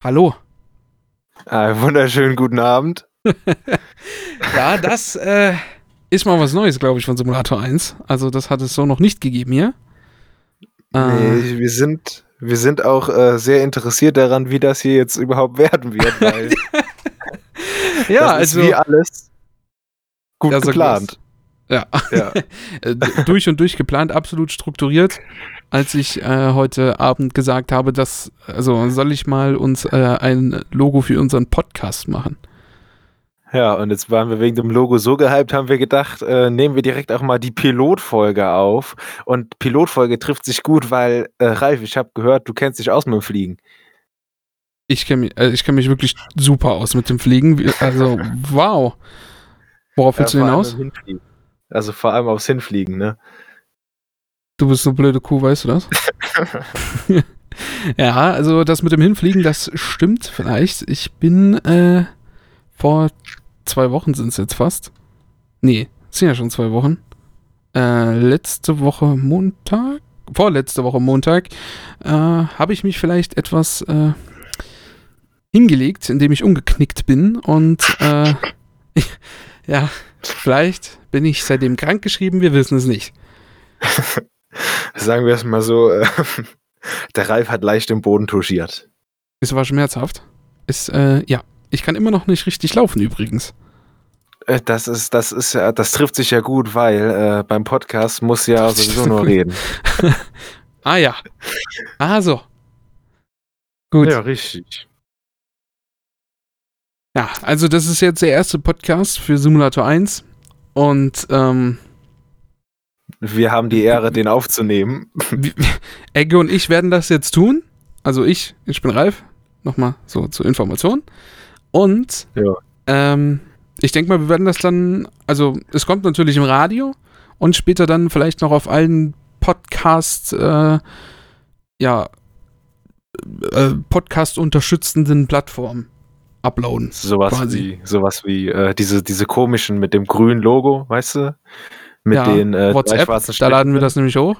Hallo. Einen wunderschönen guten Abend. ja, das äh, ist mal was Neues, glaube ich, von Simulator 1. Also, das hat es so noch nicht gegeben hier. Äh, nee, wir sind, wir sind auch äh, sehr interessiert daran, wie das hier jetzt überhaupt werden wird, weil ja, also wie alles gut ja, geplant. Ja, ja. Äh, durch und durch geplant, absolut strukturiert. Als ich äh, heute Abend gesagt habe, dass, also soll ich mal uns äh, ein Logo für unseren Podcast machen? Ja, und jetzt waren wir wegen dem Logo so gehypt, haben wir gedacht, äh, nehmen wir direkt auch mal die Pilotfolge auf. Und Pilotfolge trifft sich gut, weil, äh, Ralf, ich habe gehört, du kennst dich aus mit dem Fliegen. Ich kenne mich, äh, kenn mich wirklich super aus mit dem Fliegen. Also, wow. Worauf willst ja, du hinaus? Also vor allem aufs Hinfliegen, ne? Du bist so blöde Kuh, weißt du das? ja, also das mit dem Hinfliegen, das stimmt vielleicht. Ich bin äh, vor zwei Wochen sind es jetzt fast. Nee, es sind ja schon zwei Wochen. Äh, letzte Woche Montag, vorletzte Woche Montag, äh, habe ich mich vielleicht etwas äh, hingelegt, indem ich umgeknickt bin und äh, ja, vielleicht bin ich seitdem krank geschrieben, wir wissen es nicht. Sagen wir es mal so, äh, der Ralf hat leicht den Boden touchiert. Es war schmerzhaft. Es, äh, ja, ich kann immer noch nicht richtig laufen übrigens. Äh, das ist, das ist ja, das trifft sich ja gut, weil äh, beim Podcast muss ja sowieso nur reden. ah ja. Ah so. Gut. Ja, richtig. Ja, also das ist jetzt der erste Podcast für Simulator 1 und ähm, wir haben die Ehre, den aufzunehmen. Egge und ich werden das jetzt tun. Also ich, ich bin Ralf. Nochmal so zur Information. Und ja. ähm, ich denke mal, wir werden das dann, also es kommt natürlich im Radio und später dann vielleicht noch auf allen Podcast, äh, ja, äh, Podcast unterstützenden Plattformen uploaden. Sowas quasi. wie, sowas wie äh, diese, diese komischen mit dem grünen Logo, weißt du? Mit ja, den äh, WhatsApp, da laden wir das nämlich hoch.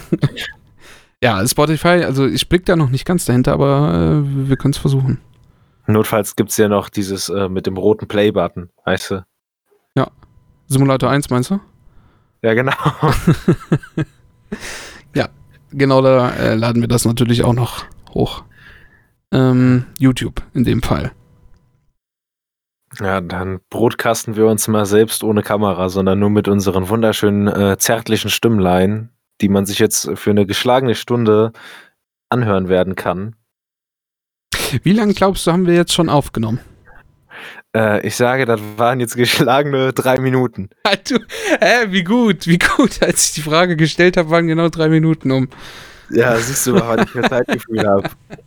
ja, Spotify, also ich blick da noch nicht ganz dahinter, aber äh, wir können es versuchen. Notfalls gibt es ja noch dieses äh, mit dem roten Play-Button, weißt du? Ja. Simulator 1 meinst du? Ja, genau. ja, genau da äh, laden wir das natürlich auch noch hoch. Ähm, YouTube in dem Fall. Ja, dann brotkasten wir uns mal selbst ohne Kamera, sondern nur mit unseren wunderschönen, äh, zärtlichen Stimmlein, die man sich jetzt für eine geschlagene Stunde anhören werden kann. Wie lange glaubst du, haben wir jetzt schon aufgenommen? Äh, ich sage, das waren jetzt geschlagene drei Minuten. du, hä, wie gut, wie gut. Als ich die Frage gestellt habe, waren genau drei Minuten um. Ja, siehst du mal, was ich für Zeitgefühl habe.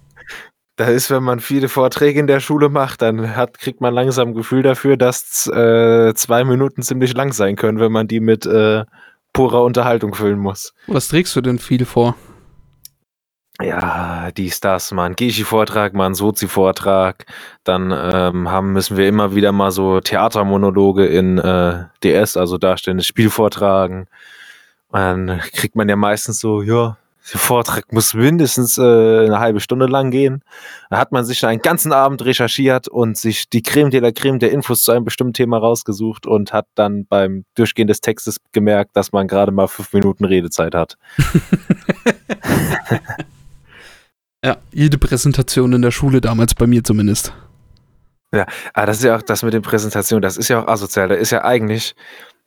Da ist, wenn man viele Vorträge in der Schule macht, dann hat, kriegt man langsam ein Gefühl dafür, dass äh, zwei Minuten ziemlich lang sein können, wenn man die mit äh, purer Unterhaltung füllen muss. Was trägst du denn viel vor? Ja, dies, das, mal ein Geschi-Vortrag, mal ein Sozi-Vortrag. Dann ähm, haben, müssen wir immer wieder mal so Theatermonologe in äh, DS, also darstellendes Spiel vortragen. Dann kriegt man ja meistens so, ja, der Vortrag muss mindestens äh, eine halbe Stunde lang gehen. Da hat man sich einen ganzen Abend recherchiert und sich die Creme de la Creme der Infos zu einem bestimmten Thema rausgesucht und hat dann beim Durchgehen des Textes gemerkt, dass man gerade mal fünf Minuten Redezeit hat. ja, jede Präsentation in der Schule damals bei mir zumindest. Ja, aber das ist ja auch das mit den Präsentationen, das ist ja auch asozial. Da ist ja eigentlich,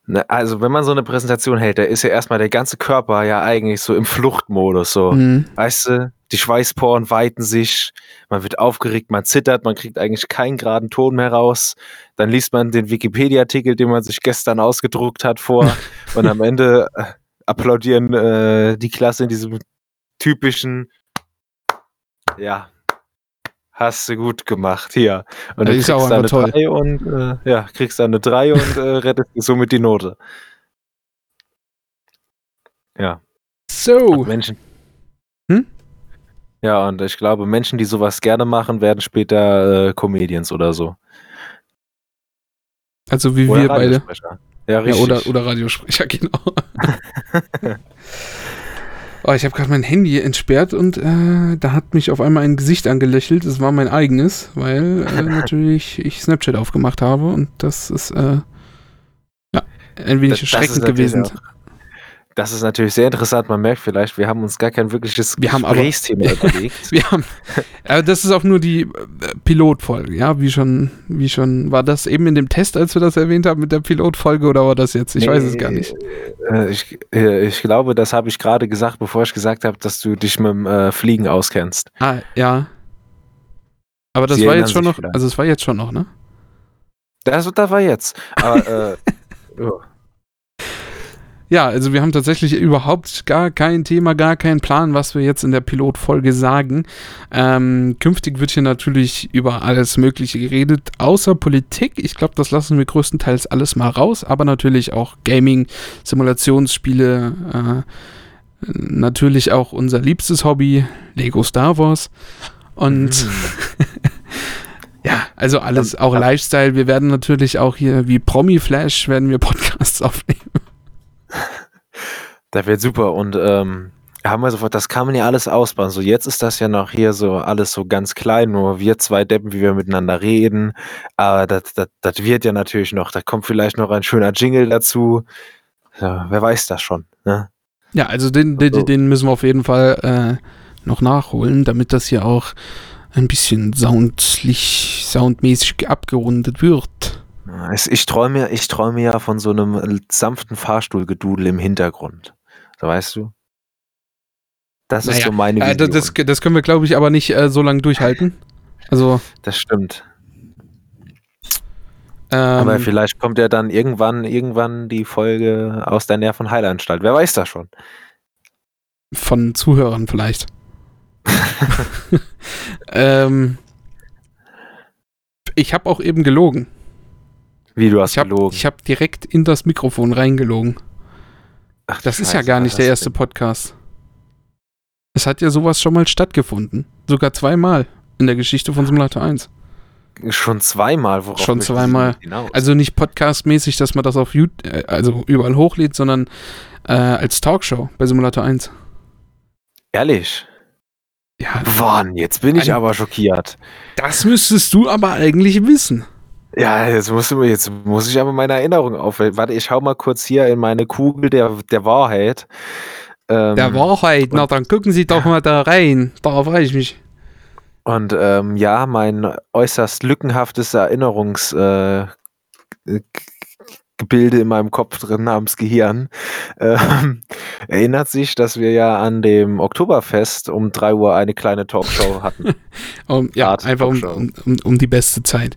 Ne, also wenn man so eine Präsentation hält, da ist ja erstmal der ganze Körper ja eigentlich so im Fluchtmodus. So, mhm. weißt du, die Schweißporen weiten sich, man wird aufgeregt, man zittert, man kriegt eigentlich keinen geraden Ton mehr raus. Dann liest man den Wikipedia-Artikel, den man sich gestern ausgedruckt hat, vor und am Ende äh, applaudieren äh, die Klasse in diesem typischen, ja, hast du gut gemacht, hier. Und du kriegst dann eine toll. 3 und äh, ja, kriegst dann eine 3 und äh, rettest somit die Note. Ja. So. Und Menschen. Hm? Ja, und ich glaube, Menschen, die sowas gerne machen, werden später äh, Comedians oder so. Also wie oder wir beide. Ja, richtig. Ja, oder, oder Radiosprecher, genau. Oh, ich habe gerade mein Handy entsperrt und äh, da hat mich auf einmal ein Gesicht angelächelt. Das war mein eigenes, weil äh, natürlich ich Snapchat aufgemacht habe und das ist äh, ja, ein wenig das, erschreckend das gewesen. Auch, das ist natürlich sehr interessant. Man merkt vielleicht, wir haben uns gar kein wirkliches wir Gesprächsthema aber, überlegt. wir haben, aber das ist auch nur die äh, Pilotfolge, ja, wie schon, wie schon, war das eben in dem Test, als wir das erwähnt haben mit der Pilotfolge oder war das jetzt? Ich nee, weiß es gar nicht. Äh, ich, äh, ich glaube, das habe ich gerade gesagt, bevor ich gesagt habe, dass du dich mit dem äh, Fliegen auskennst. Ah, ja. Aber das Sie war jetzt schon noch, vielleicht. also es war jetzt schon noch, ne? Das, das war jetzt. Aber, äh, oh. Ja, also wir haben tatsächlich überhaupt gar kein Thema, gar keinen Plan, was wir jetzt in der Pilotfolge sagen. Ähm, künftig wird hier natürlich über alles Mögliche geredet, außer Politik. Ich glaube, das lassen wir größtenteils alles mal raus, aber natürlich auch Gaming, Simulationsspiele, äh, natürlich auch unser liebstes Hobby, Lego Star Wars. Und mhm. ja, also alles, auch Lifestyle. Wir werden natürlich auch hier wie Promi Flash werden wir Podcasts aufnehmen. Das wird super und ähm, haben wir sofort, das kann man ja alles ausbauen. So jetzt ist das ja noch hier so alles so ganz klein, nur wir zwei Deppen, wie wir miteinander reden. Aber das, das, das wird ja natürlich noch, da kommt vielleicht noch ein schöner Jingle dazu. Ja, wer weiß das schon. Ne? Ja, also den, den, den, müssen wir auf jeden Fall äh, noch nachholen, damit das hier auch ein bisschen soundlich, soundmäßig abgerundet wird. Ich träume, ich träume ja von so einem sanften Fahrstuhlgedudel im Hintergrund. So weißt du? Das naja, ist so meine Vision. Äh, das, das, können wir, glaube ich, aber nicht äh, so lange durchhalten. Also. Das stimmt. Ähm, aber vielleicht kommt ja dann irgendwann, irgendwann die Folge aus der Nerv- und Heilanstalt. Wer weiß das schon? Von Zuhörern vielleicht. ähm, ich habe auch eben gelogen. Wie, du hast ich hab, gelogen? Ich habe direkt in das Mikrofon reingelogen. Ach, das Scheiße, ist ja gar nicht der erste Podcast. Es hat ja sowas schon mal stattgefunden. Sogar zweimal in der Geschichte von Simulator 1. Schon zweimal, worauf Schon zweimal. Also nicht podcastmäßig, dass man das auf YouTube, äh, also überall hochlädt, sondern äh, als Talkshow bei Simulator 1. Ehrlich? Ja. Wann? Jetzt bin ich aber schockiert. Das müsstest du aber eigentlich wissen. Ja, jetzt, musst du, jetzt muss ich aber meine Erinnerung aufwählen. Warte, ich schau mal kurz hier in meine Kugel der, der Wahrheit. Ähm, der Wahrheit, na dann gucken Sie doch mal da rein. Da freue ich mich. Und ähm, ja, mein äußerst lückenhaftes Erinnerungsgebilde äh, in meinem Kopf drin namens Gehirn äh, erinnert sich, dass wir ja an dem Oktoberfest um 3 Uhr eine kleine Talkshow hatten. um, ja, Art einfach um, um, um, die beste Zeit.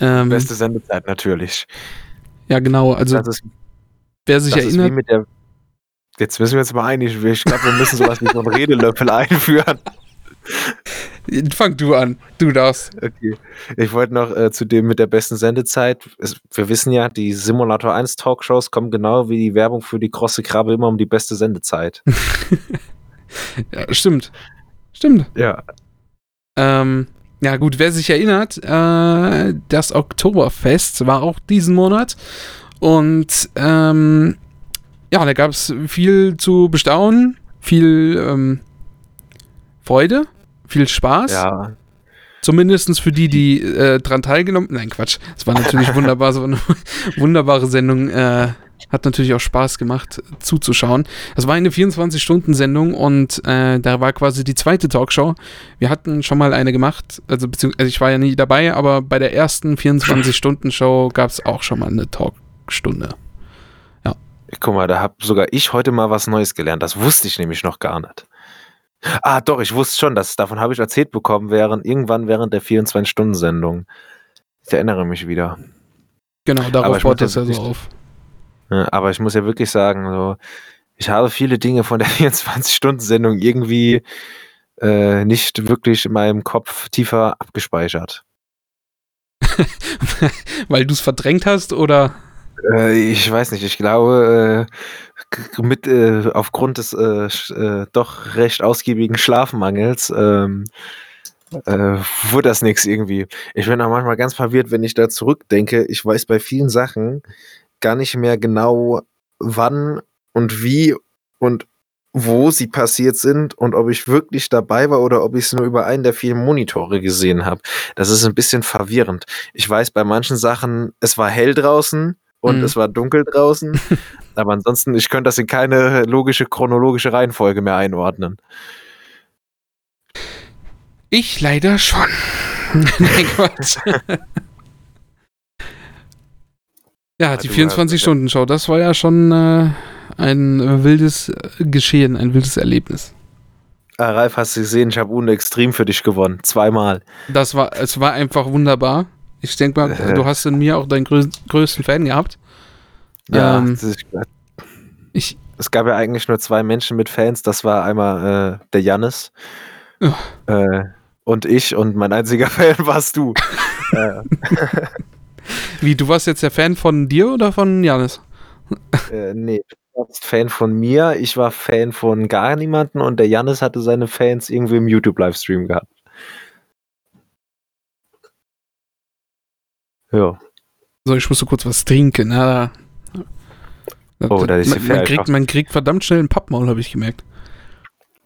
Ähm, Beste Sendezeit natürlich. Ja, genau. Also, ist, wer sich erinnert. Der, jetzt müssen wir uns mal einig. Ich glaube, wir müssen sowas wie so einen Redelöffel einführen. Fang du an, du darfst. Okay. Ich wollte noch äh, zu dem mit der besten Sendezeit. Es, wir wissen ja, die Simulator 1 Talkshows kommen genau wie die Werbung für die krosse Krabbe immer um die beste Sendezeit. ja, stimmt. Stimmt. Ja. Ähm, ja, gut, wer sich erinnert, äh, das Oktoberfest war auch diesen Monat. Und ähm, ja, da gab es viel zu bestaunen, viel ähm, Freude, viel Spaß. Ja. Zumindest für die, die äh, dran teilgenommen Nein, Quatsch. Es war natürlich wunderbar, so eine wunderbare Sendung. Äh, hat natürlich auch Spaß gemacht zuzuschauen. Das war eine 24-Stunden-Sendung und äh, da war quasi die zweite Talkshow. Wir hatten schon mal eine gemacht, also beziehungsweise ich war ja nie dabei, aber bei der ersten 24-Stunden-Show gab es auch schon mal eine Talkstunde. Ja. Guck mal, da habe sogar ich heute mal was Neues gelernt. Das wusste ich nämlich noch gar nicht. Ah, doch, ich wusste schon, dass davon habe ich erzählt bekommen, während irgendwann während der 24-Stunden-Sendung. Ich erinnere mich wieder. Genau, darauf baut das ja so auf. Aber ich muss ja wirklich sagen, so, ich habe viele Dinge von der 24-Stunden-Sendung irgendwie äh, nicht wirklich in meinem Kopf tiefer abgespeichert. Weil du es verdrängt hast oder? Äh, ich weiß nicht, ich glaube, äh, mit, äh, aufgrund des äh, äh, doch recht ausgiebigen Schlafmangels ähm, wurde das nichts irgendwie. Ich bin auch manchmal ganz verwirrt, wenn ich da zurückdenke. Ich weiß bei vielen Sachen, gar nicht mehr genau, wann und wie und wo sie passiert sind und ob ich wirklich dabei war oder ob ich es nur über einen der vielen Monitore gesehen habe. Das ist ein bisschen verwirrend. Ich weiß bei manchen Sachen, es war hell draußen und mhm. es war dunkel draußen, aber ansonsten, ich könnte das in keine logische chronologische Reihenfolge mehr einordnen. Ich leider schon. Nein, Quatsch. ja, die 24-Stunden-Show, das war ja schon äh, ein wildes Geschehen, ein wildes Erlebnis. Ah, Ralf, hast du gesehen, ich habe Uno Extrem für dich gewonnen. Zweimal. Das war, es war einfach wunderbar. Ich denke mal, äh. du hast in mir auch deinen grö größten Fan gehabt. Ja, ähm, ist, ich, es gab ja eigentlich nur zwei Menschen mit Fans. Das war einmal äh, der Jannis. Äh, und ich und mein einziger Fan warst du. Äh. Wie, du warst jetzt der Fan von dir oder von Janis? Äh, nee, du warst Fan von mir, ich war Fan von gar niemanden und der Janis hatte seine Fans irgendwie im YouTube-Livestream gehabt. Ja. So, ich musste kurz was trinken. Na, oh, da ist man, man, kriegt, man kriegt verdammt schnell ein Pappmaul, habe ich gemerkt.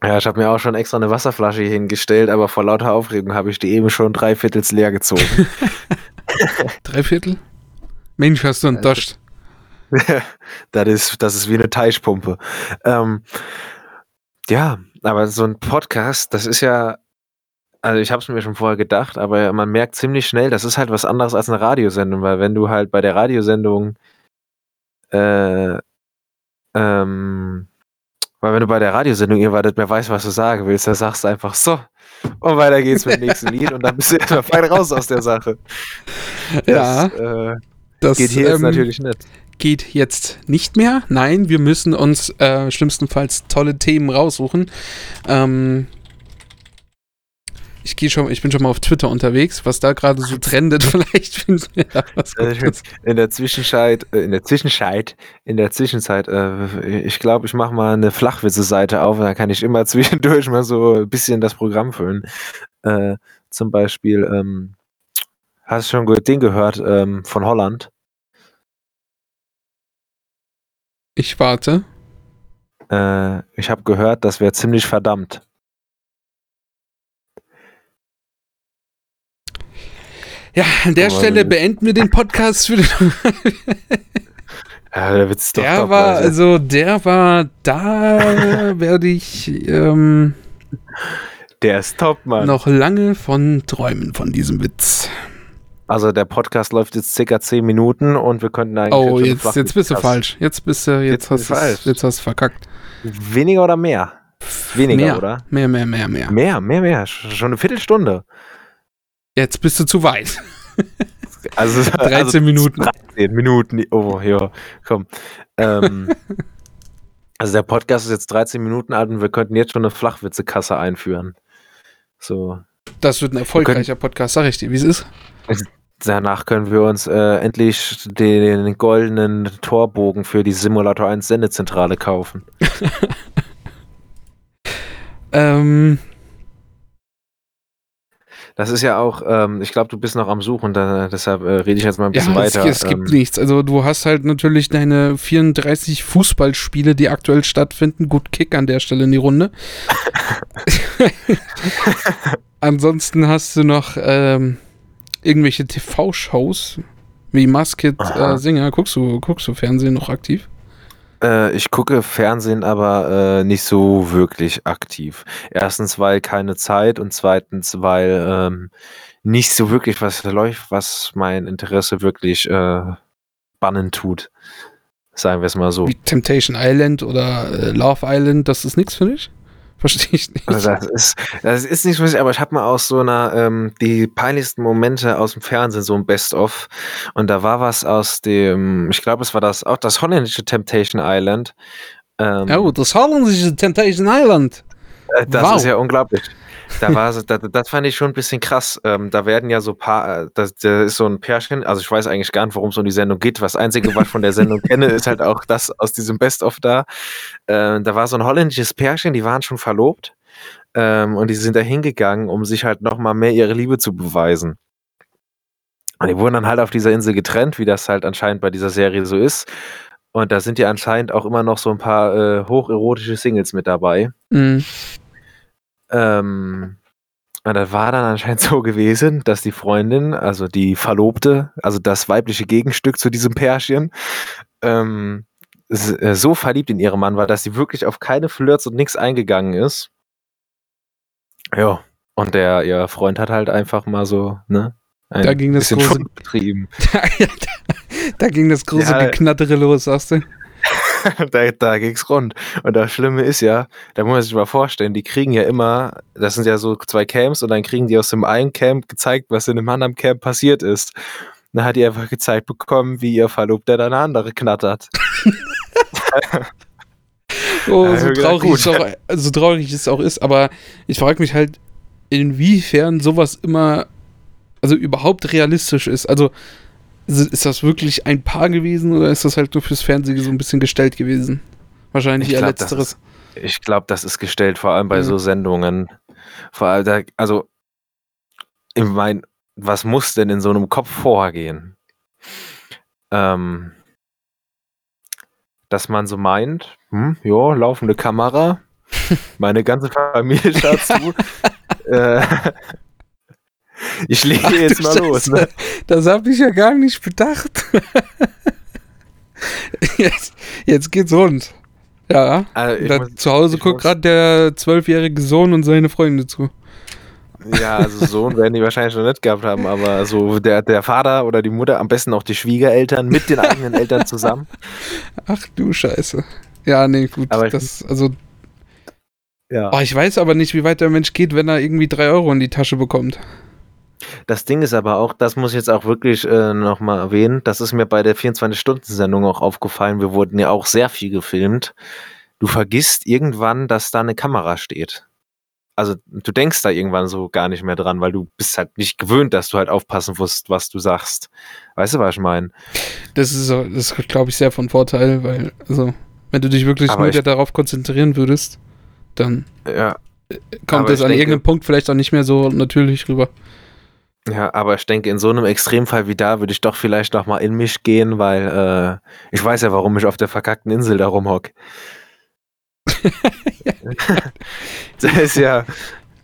Ja, ich habe mir auch schon extra eine Wasserflasche hingestellt, aber vor lauter Aufregung habe ich die eben schon dreiviertels leer gezogen. Dreiviertel? Mensch, hast du einen Dost. das, ist, das ist wie eine Teichpumpe. Ähm, ja, aber so ein Podcast, das ist ja, also ich habe es mir schon vorher gedacht, aber man merkt ziemlich schnell, das ist halt was anderes als eine Radiosendung, weil wenn du halt bei der Radiosendung äh, wenn du bei der Radiosendung wartet, mehr weißt, was du sagen willst, dann sagst du einfach so. Und weiter geht's mit dem nächsten Lied und dann bist du erstmal fein raus aus der Sache. Das, ja. Äh, das geht hier ähm, jetzt natürlich nicht. Geht jetzt nicht mehr. Nein, wir müssen uns äh, schlimmstenfalls tolle Themen raussuchen. Ähm, ich gehe schon, ich bin schon mal auf Twitter unterwegs, was da gerade so trendet. Vielleicht finden wir da was Gutes. In der Zwischenzeit, äh, in der Zwischenzeit, in der Zwischenzeit, äh, ich glaube, ich mache mal eine Flachwitze-Seite auf, da kann ich immer zwischendurch mal so ein bisschen das Programm füllen. Äh, zum Beispiel, ähm, hast du schon gut Ding gehört ähm, von Holland? Ich warte. Äh, ich habe gehört, das wäre ziemlich verdammt. Ja, an der Aber Stelle beenden wir den Podcast für den. ja, der Witz doch Der war, also der war, da werde ich. Ähm, der ist top, Mann. Noch lange von träumen von diesem Witz. Also der Podcast läuft jetzt circa 10 Minuten und wir könnten eigentlich. Oh, jetzt, jetzt bist du falsch. Jetzt bist du, jetzt, jetzt hast du jetzt hast verkackt. Weniger oder mehr? Weniger, mehr, oder? Mehr, mehr, mehr, mehr. Mehr, mehr, mehr. Schon eine Viertelstunde. Jetzt bist du zu weit. Also 13 also Minuten. 13 Minuten. Oh, ja, komm. Ähm, also der Podcast ist jetzt 13 Minuten alt und wir könnten jetzt schon eine Flachwitzekasse einführen. So. Das wird ein erfolgreicher Podcast, sag ich dir, wie es ist. Danach können wir uns äh, endlich den goldenen Torbogen für die Simulator 1 Sendezentrale kaufen. ähm, das ist ja auch, ähm, ich glaube, du bist noch am Suchen, da, deshalb äh, rede ich jetzt mal ein bisschen ja, weiter. Es, es gibt ähm, nichts. Also du hast halt natürlich deine 34 Fußballspiele, die aktuell stattfinden. Gut Kick an der Stelle in die Runde. Ansonsten hast du noch ähm, irgendwelche TV-Shows wie Masked äh, Singer. Guckst du, guckst du Fernsehen noch aktiv? Äh, ich gucke Fernsehen, aber äh, nicht so wirklich aktiv. Erstens, weil keine Zeit und zweitens, weil ähm, nicht so wirklich was läuft, was mein Interesse wirklich äh, bannen tut. Sagen wir es mal so. Wie Temptation Island oder äh, Love Island, das ist nichts für dich? Verstehe ich nicht. Also das ist, das ist nicht so, aber ich habe mal aus so einer, ähm, die peinlichsten Momente aus dem Fernsehen, so ein Best-of. Und da war was aus dem, ich glaube, es war das, auch das holländische Temptation Island. Ähm, oh, das holländische Temptation Island. Äh, das wow. ist ja unglaublich. Da war das, das fand ich schon ein bisschen krass. Ähm, da werden ja so paar, äh, das, da ist so ein Pärchen, also ich weiß eigentlich gar nicht, worum es um die Sendung geht. Was Einzige, was ich von der Sendung kenne, ist halt auch das aus diesem Best-of da. Äh, da war so ein holländisches Pärchen, die waren schon verlobt. Ähm, und die sind da hingegangen, um sich halt nochmal mehr ihre Liebe zu beweisen. Und die wurden dann halt auf dieser Insel getrennt, wie das halt anscheinend bei dieser Serie so ist. Und da sind ja anscheinend auch immer noch so ein paar äh, hocherotische Singles mit dabei. Mhm. Ähm, und das war dann anscheinend so gewesen, dass die Freundin, also die Verlobte, also das weibliche Gegenstück zu diesem Pärchen, ähm, äh, so verliebt in ihren Mann war, dass sie wirklich auf keine Flirts und nichts eingegangen ist. Ja, und der ihr Freund hat halt einfach mal so, ne? da ging das große betrieben. da ging das große ja, Geknattere los, sagst du? da, da ging's rund. Und das Schlimme ist ja, da muss man sich mal vorstellen, die kriegen ja immer, das sind ja so zwei Camps und dann kriegen die aus dem einen Camp gezeigt, was in dem anderen Camp passiert ist. Dann hat die einfach gezeigt bekommen, wie ihr Verlobter dann eine andere knattert. oh, so traurig, es auch, so traurig es auch ist, aber ich frage mich halt, inwiefern sowas immer, also überhaupt realistisch ist. Also ist das wirklich ein Paar gewesen oder ist das halt nur fürs Fernsehen so ein bisschen gestellt gewesen? Wahrscheinlich eher letzteres. Ist, ich glaube, das ist gestellt, vor allem bei mhm. so Sendungen. Vor allem, da, also, ich meine, was muss denn in so einem Kopf vorgehen? Ähm, dass man so meint, hm, ja, laufende Kamera, meine ganze Familie dazu. äh, ich lege jetzt mal los. Ne? Das habe ich ja gar nicht bedacht. jetzt, jetzt geht's rund. Ja. Also muss, zu Hause guckt gerade der zwölfjährige Sohn und seine Freunde zu. Ja, also Sohn werden die wahrscheinlich schon nicht gehabt haben, aber so der, der Vater oder die Mutter, am besten auch die Schwiegereltern mit den eigenen Eltern zusammen. Ach du Scheiße. Ja, nee, gut. Aber das, also. Ja. Oh, ich weiß aber nicht, wie weit der Mensch geht, wenn er irgendwie drei Euro in die Tasche bekommt. Das Ding ist aber auch, das muss ich jetzt auch wirklich äh, nochmal erwähnen, das ist mir bei der 24-Stunden-Sendung auch aufgefallen, wir wurden ja auch sehr viel gefilmt. Du vergisst irgendwann, dass da eine Kamera steht. Also du denkst da irgendwann so gar nicht mehr dran, weil du bist halt nicht gewöhnt, dass du halt aufpassen musst, was du sagst. Weißt du, was ich meine? Das ist, das ist glaube ich, sehr von Vorteil, weil, also, wenn du dich wirklich aber nur darauf konzentrieren würdest, dann ja, kommt es an denke, irgendeinem Punkt vielleicht auch nicht mehr so natürlich rüber. Ja, aber ich denke, in so einem Extremfall wie da würde ich doch vielleicht noch mal in mich gehen, weil äh, ich weiß ja, warum ich auf der verkackten Insel da rumhock. das ist ja.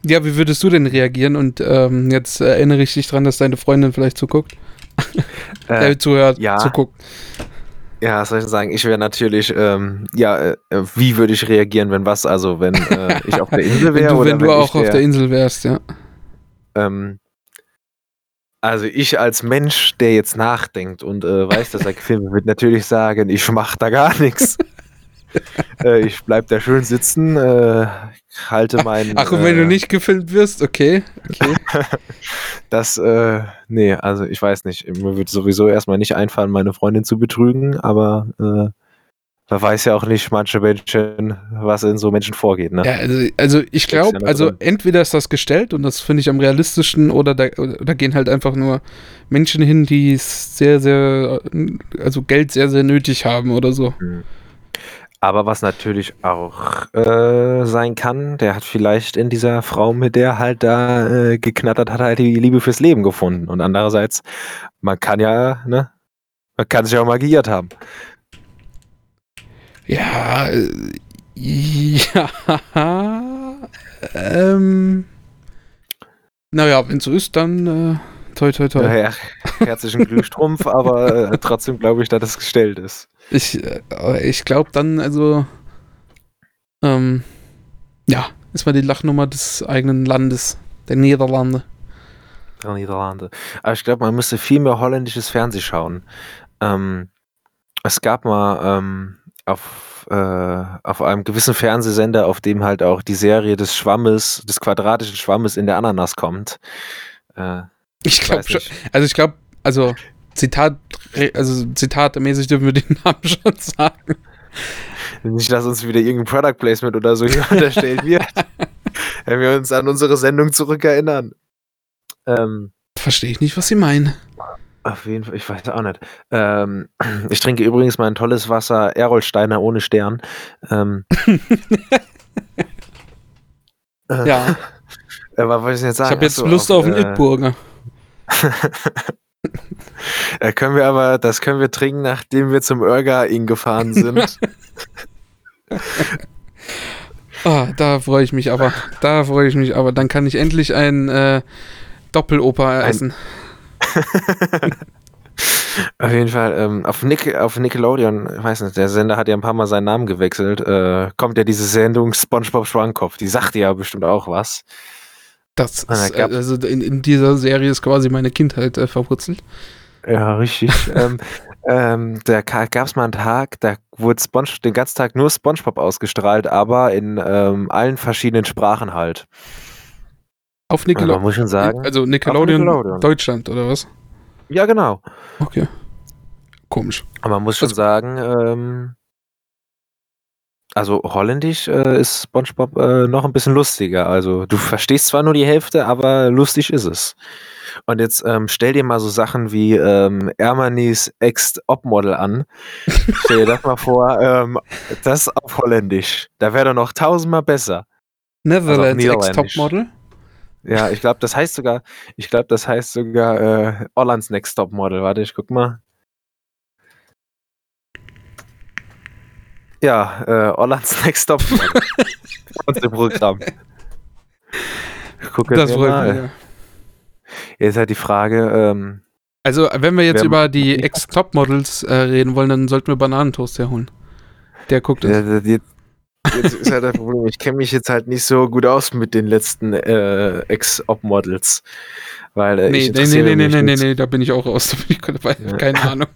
Ja, wie würdest du denn reagieren? Und ähm, jetzt erinnere ich dich dran, dass deine Freundin vielleicht zuguckt. äh, zuhört, ja. zuguckt. Ja, was soll ich sagen? Ich wäre natürlich, ähm, ja, äh, wie würde ich reagieren, wenn was? Also, wenn äh, ich auf der Insel wäre? Wenn du, wenn du auch auf der Insel wärst, ja. Ähm, also ich als Mensch, der jetzt nachdenkt und äh, weiß, dass er gefilmt wird, natürlich sagen, ich mache da gar nichts. äh, ich bleib da schön sitzen, äh, halte meinen. Ach, und wenn du äh, nicht gefilmt wirst, okay. okay. das, äh, nee, also ich weiß nicht. Mir wird sowieso erstmal nicht einfallen, meine Freundin zu betrügen, aber äh, man weiß ja auch nicht manche Menschen, was in so Menschen vorgeht. Ne? Ja, also, also ich glaube, ja also entweder ist das gestellt und das finde ich am realistischen oder da, da gehen halt einfach nur Menschen hin, die sehr, sehr, also Geld sehr, sehr nötig haben oder so. Mhm. Aber was natürlich auch äh, sein kann, der hat vielleicht in dieser Frau, mit der halt da äh, geknattert hat, halt die Liebe fürs Leben gefunden. Und andererseits, man kann ja, ne, man kann sich auch mal geirrt haben. Ja, äh, ja, ähm, naja, wenn so ist, dann äh, toi toi toi. Naja, herzlichen Glückstrumpf, aber äh, trotzdem glaube ich, dass es gestellt ist. Ich, äh, ich glaube dann, also, ähm, ja, ist mal die Lachnummer des eigenen Landes, der Niederlande. Der Niederlande. Aber ich glaube, man müsste viel mehr holländisches Fernsehen schauen. Ähm, es gab mal ähm, auf, äh, auf einem gewissen Fernsehsender, auf dem halt auch die Serie des Schwammes, des quadratischen Schwammes in der Ananas kommt. Äh, ich glaube schon. Also ich glaube, also Zitat, also zitatemäßig dürfen wir den Namen schon sagen. Nicht, dass uns wieder irgendein Product Placement oder so hier unterstellt wird. wenn wir uns an unsere Sendung zurückerinnern. Ähm, Verstehe ich nicht, was Sie meinen. Auf jeden Fall, ich weiß auch nicht. Ähm, ich trinke übrigens mein tolles Wasser Erolsteiner ohne Stern. Ähm, ja. Äh, was ich jetzt sagen? Ich habe jetzt Lust auf, auf einen äh, Itburger. Da können wir aber, das können wir trinken, nachdem wir zum Irga-Ing gefahren sind. oh, da freue ich mich aber. Da freue ich mich aber. Dann kann ich endlich ein äh, Doppeloper essen. auf jeden Fall, ähm, auf, Nick, auf Nickelodeon, ich weiß nicht, der Sender hat ja ein paar Mal seinen Namen gewechselt, äh, kommt ja diese Sendung SpongeBob Schwammkopf. Die sagt ja bestimmt auch was. Das ist, also in, in, dieser Serie ist quasi meine Kindheit äh, verwurzelt. Ja, richtig. ähm, ähm, da gab es mal einen Tag, da wurde Sponge, den ganzen Tag nur SpongeBob ausgestrahlt, aber in ähm, allen verschiedenen Sprachen halt. Auf Nickelodeon. muss ich schon sagen. Also Nickelodeon, Nickelodeon, Deutschland oder was? Ja, genau. Okay. Komisch. Aber man muss schon also, sagen, ähm, also holländisch äh, ist SpongeBob äh, noch ein bisschen lustiger. Also du verstehst zwar nur die Hälfte, aber lustig ist es. Und jetzt ähm, stell dir mal so Sachen wie ähm, Ermanis Ex-Op-Model an. stell dir das mal vor, ähm, das auf Holländisch. Da wäre doch noch tausendmal besser. Netherlands also Ex-Top-Model? Ja, ich glaube, das heißt sogar, ich glaube, das heißt sogar äh, Hollands Next Top Model. Warte, ich guck mal. Ja, äh, Hollands Next Top Model. Unser Programm. Ich gucke das mal. Mich, ja. Jetzt halt die Frage, ähm, also, wenn wir jetzt über die Ex-Top-Models äh, reden wollen, dann sollten wir Bananentoast herholen. Der guckt es. Jetzt, jetzt ist halt das Problem, ich kenne mich jetzt halt nicht so gut aus mit den letzten äh, Ex-Op-Models. Weil, äh, nee, nee, nee, nee, nee, nee, nee, da bin ich auch raus. Da bin ich keine, keine Ahnung.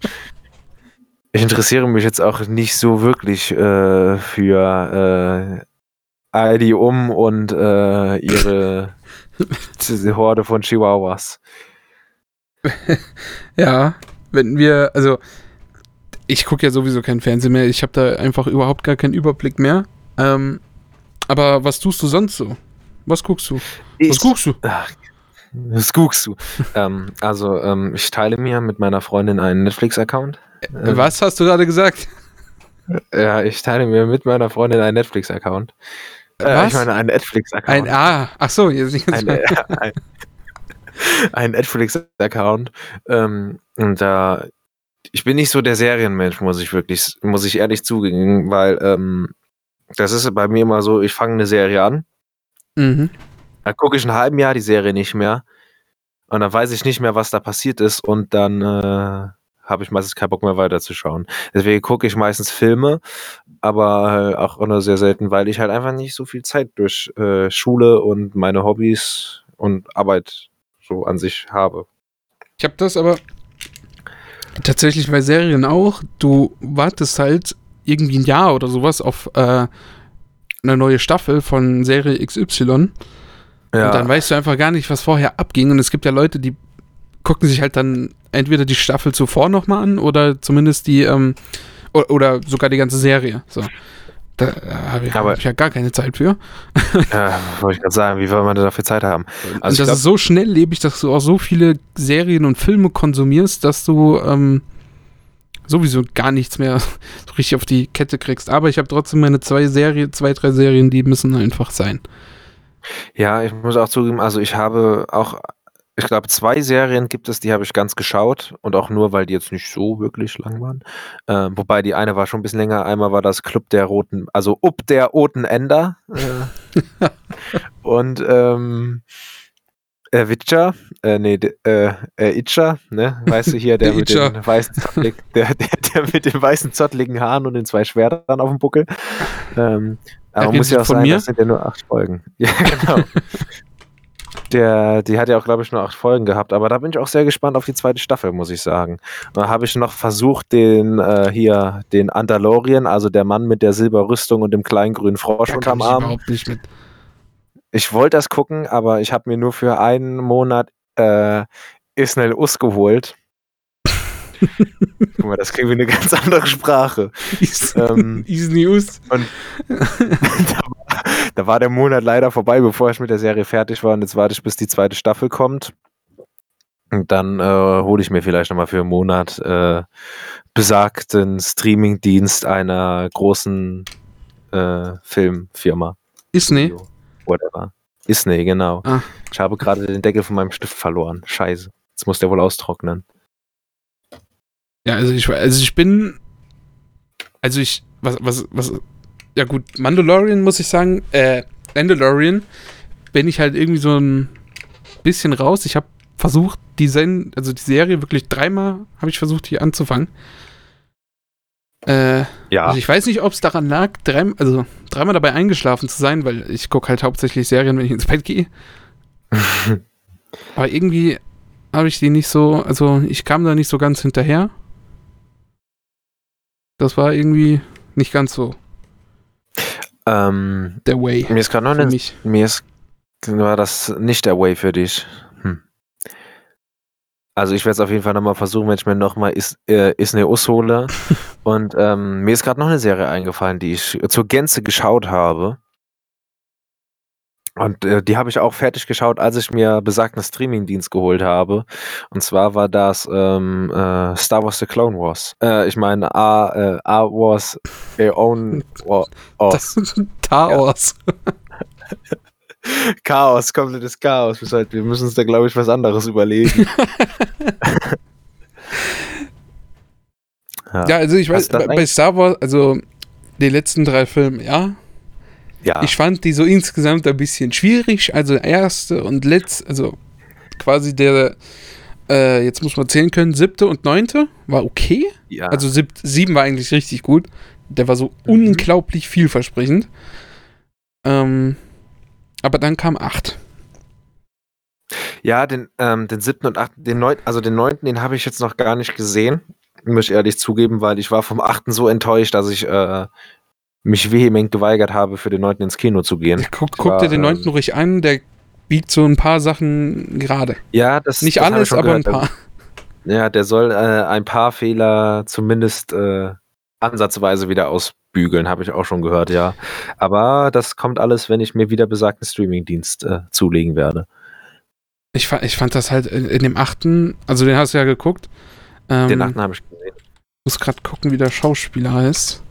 Ich interessiere mich jetzt auch nicht so wirklich äh, für äh, ID um und äh, ihre Horde von Chihuahuas. ja, wenn wir, also ich gucke ja sowieso kein Fernsehen mehr. Ich habe da einfach überhaupt gar keinen Überblick mehr. Ähm, aber was tust du sonst so? Was guckst du? Ich, was guckst du? Ach, was guckst du? ähm, also, ähm, ich teile mir mit meiner Freundin einen Netflix-Account. Äh, was hast du gerade gesagt? Ja, ich teile mir mit meiner Freundin einen Netflix-Account. Äh, ich meine, einen Netflix-Account. Ein, ah, ach so, jetzt nicht ein, äh, ein, ein Netflix-Account. Ähm, und da, ich bin nicht so der Serienmensch, muss ich wirklich, muss ich ehrlich zugeben, weil ähm, das ist bei mir immer so, ich fange eine Serie an, mhm. dann gucke ich ein halben Jahr die Serie nicht mehr und dann weiß ich nicht mehr, was da passiert ist und dann äh, habe ich meistens keinen Bock mehr weiterzuschauen. Deswegen gucke ich meistens Filme, aber auch nur sehr selten, weil ich halt einfach nicht so viel Zeit durch äh, Schule und meine Hobbys und Arbeit so an sich habe. Ich habe das aber tatsächlich bei Serien auch. Du wartest halt irgendwie ein Jahr oder sowas auf äh, eine neue Staffel von Serie XY. Ja. Und dann weißt du einfach gar nicht, was vorher abging. Und es gibt ja Leute, die gucken sich halt dann entweder die Staffel zuvor nochmal an oder zumindest die, ähm, oder, oder, sogar die ganze Serie. So. Da äh, habe ich, hab ich, ja gar keine Zeit für. ja, wollte ich gerade sagen, wie soll man dafür Zeit haben? Also und das glaub, ist so schnelllebig, dass du auch so viele Serien und Filme konsumierst, dass du ähm, sowieso gar nichts mehr so richtig auf die Kette kriegst. Aber ich habe trotzdem meine zwei Serien, zwei, drei Serien, die müssen einfach sein. Ja, ich muss auch zugeben, also ich habe auch ich glaube, zwei Serien gibt es, die habe ich ganz geschaut und auch nur, weil die jetzt nicht so wirklich lang waren. Ähm, wobei die eine war schon ein bisschen länger. Einmal war das Club der Roten, also Up der Roten Ender. Äh, und ähm, äh, Witcher, äh, nee, äh, äh, Itcher, ne? Weißt du hier, der mit den weißen zottligen, der, der, der, mit den weißen zottligen Haaren und den zwei Schwertern auf dem Buckel. Ähm, aber muss ja auch sein, mir? das sind ja nur acht Folgen. Ja, genau. Der, die hat ja auch, glaube ich, nur acht Folgen gehabt, aber da bin ich auch sehr gespannt auf die zweite Staffel, muss ich sagen. Da habe ich noch versucht, den äh, hier, den Andalorian, also der Mann mit der Silberrüstung und dem kleinen grünen Frosch da unterm Arm. Überhaupt nicht mit. Ich wollte das gucken, aber ich habe mir nur für einen Monat äh, Isnel Us geholt. Guck mal, das kriegen wir eine ganz andere Sprache. Ähm, Isnius. Und da da war der Monat leider vorbei, bevor ich mit der Serie fertig war. Und jetzt warte ich, bis die zweite Staffel kommt. Und dann äh, hole ich mir vielleicht nochmal für einen Monat äh, besagten Streamingdienst einer großen äh, Filmfirma. Isney? Whatever. Isney, genau. Ah. Ich habe gerade den Deckel von meinem Stift verloren. Scheiße. Jetzt muss der wohl austrocknen. Ja, also ich, also ich bin, also ich, was, was, was, ja gut, Mandalorian muss ich sagen, äh, Mandalorian bin ich halt irgendwie so ein bisschen raus. Ich habe versucht, die, Sen also die Serie wirklich dreimal habe ich versucht, hier anzufangen. Äh, ja. Also ich weiß nicht, ob es daran lag, drei, also dreimal dabei eingeschlafen zu sein, weil ich gucke halt hauptsächlich Serien, wenn ich ins Bett gehe. Aber irgendwie habe ich die nicht so, also ich kam da nicht so ganz hinterher. Das war irgendwie nicht ganz so. Ähm, der Way. Mir ist gerade noch eine, mir ist war das nicht der Way für dich. Also ich werde es auf jeden Fall nochmal versuchen, wenn ich mir nochmal Is, äh, Isneos hole. Und ähm, mir ist gerade noch eine Serie eingefallen, die ich zur Gänze geschaut habe. Und äh, die habe ich auch fertig geschaut, als ich mir besagten Streamingdienst geholt habe. Und zwar war das ähm, äh, Star Wars The Clone Wars. Äh, ich meine, A, äh, A Wars, A Own Wars. Chaos. Chaos, komplettes Chaos. Wir müssen uns da, glaube ich, was anderes überlegen. ja. ja, also ich weiß, bei Star Wars, also die letzten drei Filme, ja, ja. Ich fand die so insgesamt ein bisschen schwierig. Also erste und letzte, also quasi der, äh, jetzt muss man zählen können, siebte und neunte war okay. Ja. Also sieb, sieben war eigentlich richtig gut. Der war so mhm. unglaublich vielversprechend. Ähm, aber dann kam acht. Ja, den, ähm, den siebten und achten, den neunten, also den neunten, den habe ich jetzt noch gar nicht gesehen. Muss ich ehrlich zugeben, weil ich war vom achten so enttäuscht, dass ich äh, mich vehement geweigert habe, für den 9. ins Kino zu gehen. Guck, guck dir den 9. Ähm, ruhig an, der biegt so ein paar Sachen gerade. Ja, das Nicht das alles, aber gehört. ein paar. Ja, der soll äh, ein paar Fehler zumindest äh, ansatzweise wieder ausbügeln, habe ich auch schon gehört, ja. Aber das kommt alles, wenn ich mir wieder besagten Streamingdienst äh, zulegen werde. Ich, ich fand das halt in, in, dem achten, also den hast du ja geguckt. Ähm, den achten habe ich gesehen. Ich muss gerade gucken, wie der Schauspieler heißt.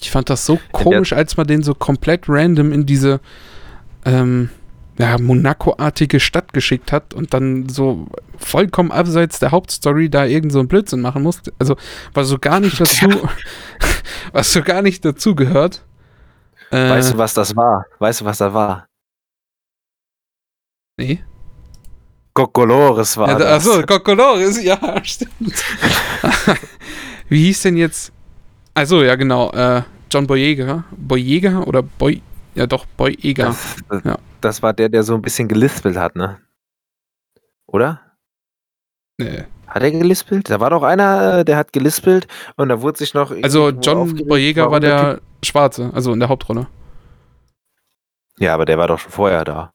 Ich fand das so komisch, als man den so komplett random in diese ähm, ja, Monaco-artige Stadt geschickt hat und dann so vollkommen abseits der Hauptstory da irgend so einen Blödsinn machen musste. Also, was so gar nicht dazu, was so gar nicht dazu gehört. Äh, weißt du, was das war? Weißt du, was da war? Nee. Kokolores war ja, da, das. Achso, Kokolores, ja, stimmt. Wie hieß denn jetzt also ja, genau. Äh, John Boyega. Boyega oder Boy. Ja, doch, Boyega. Das, das, ja. das war der, der so ein bisschen gelispelt hat, ne? Oder? Nee. Hat er gelispelt? Da war doch einer, äh, der hat gelispelt und da wurde sich noch. Also John Boyega war der, der Schwarze, also in der Hauptrolle. Ja, aber der war doch schon vorher da.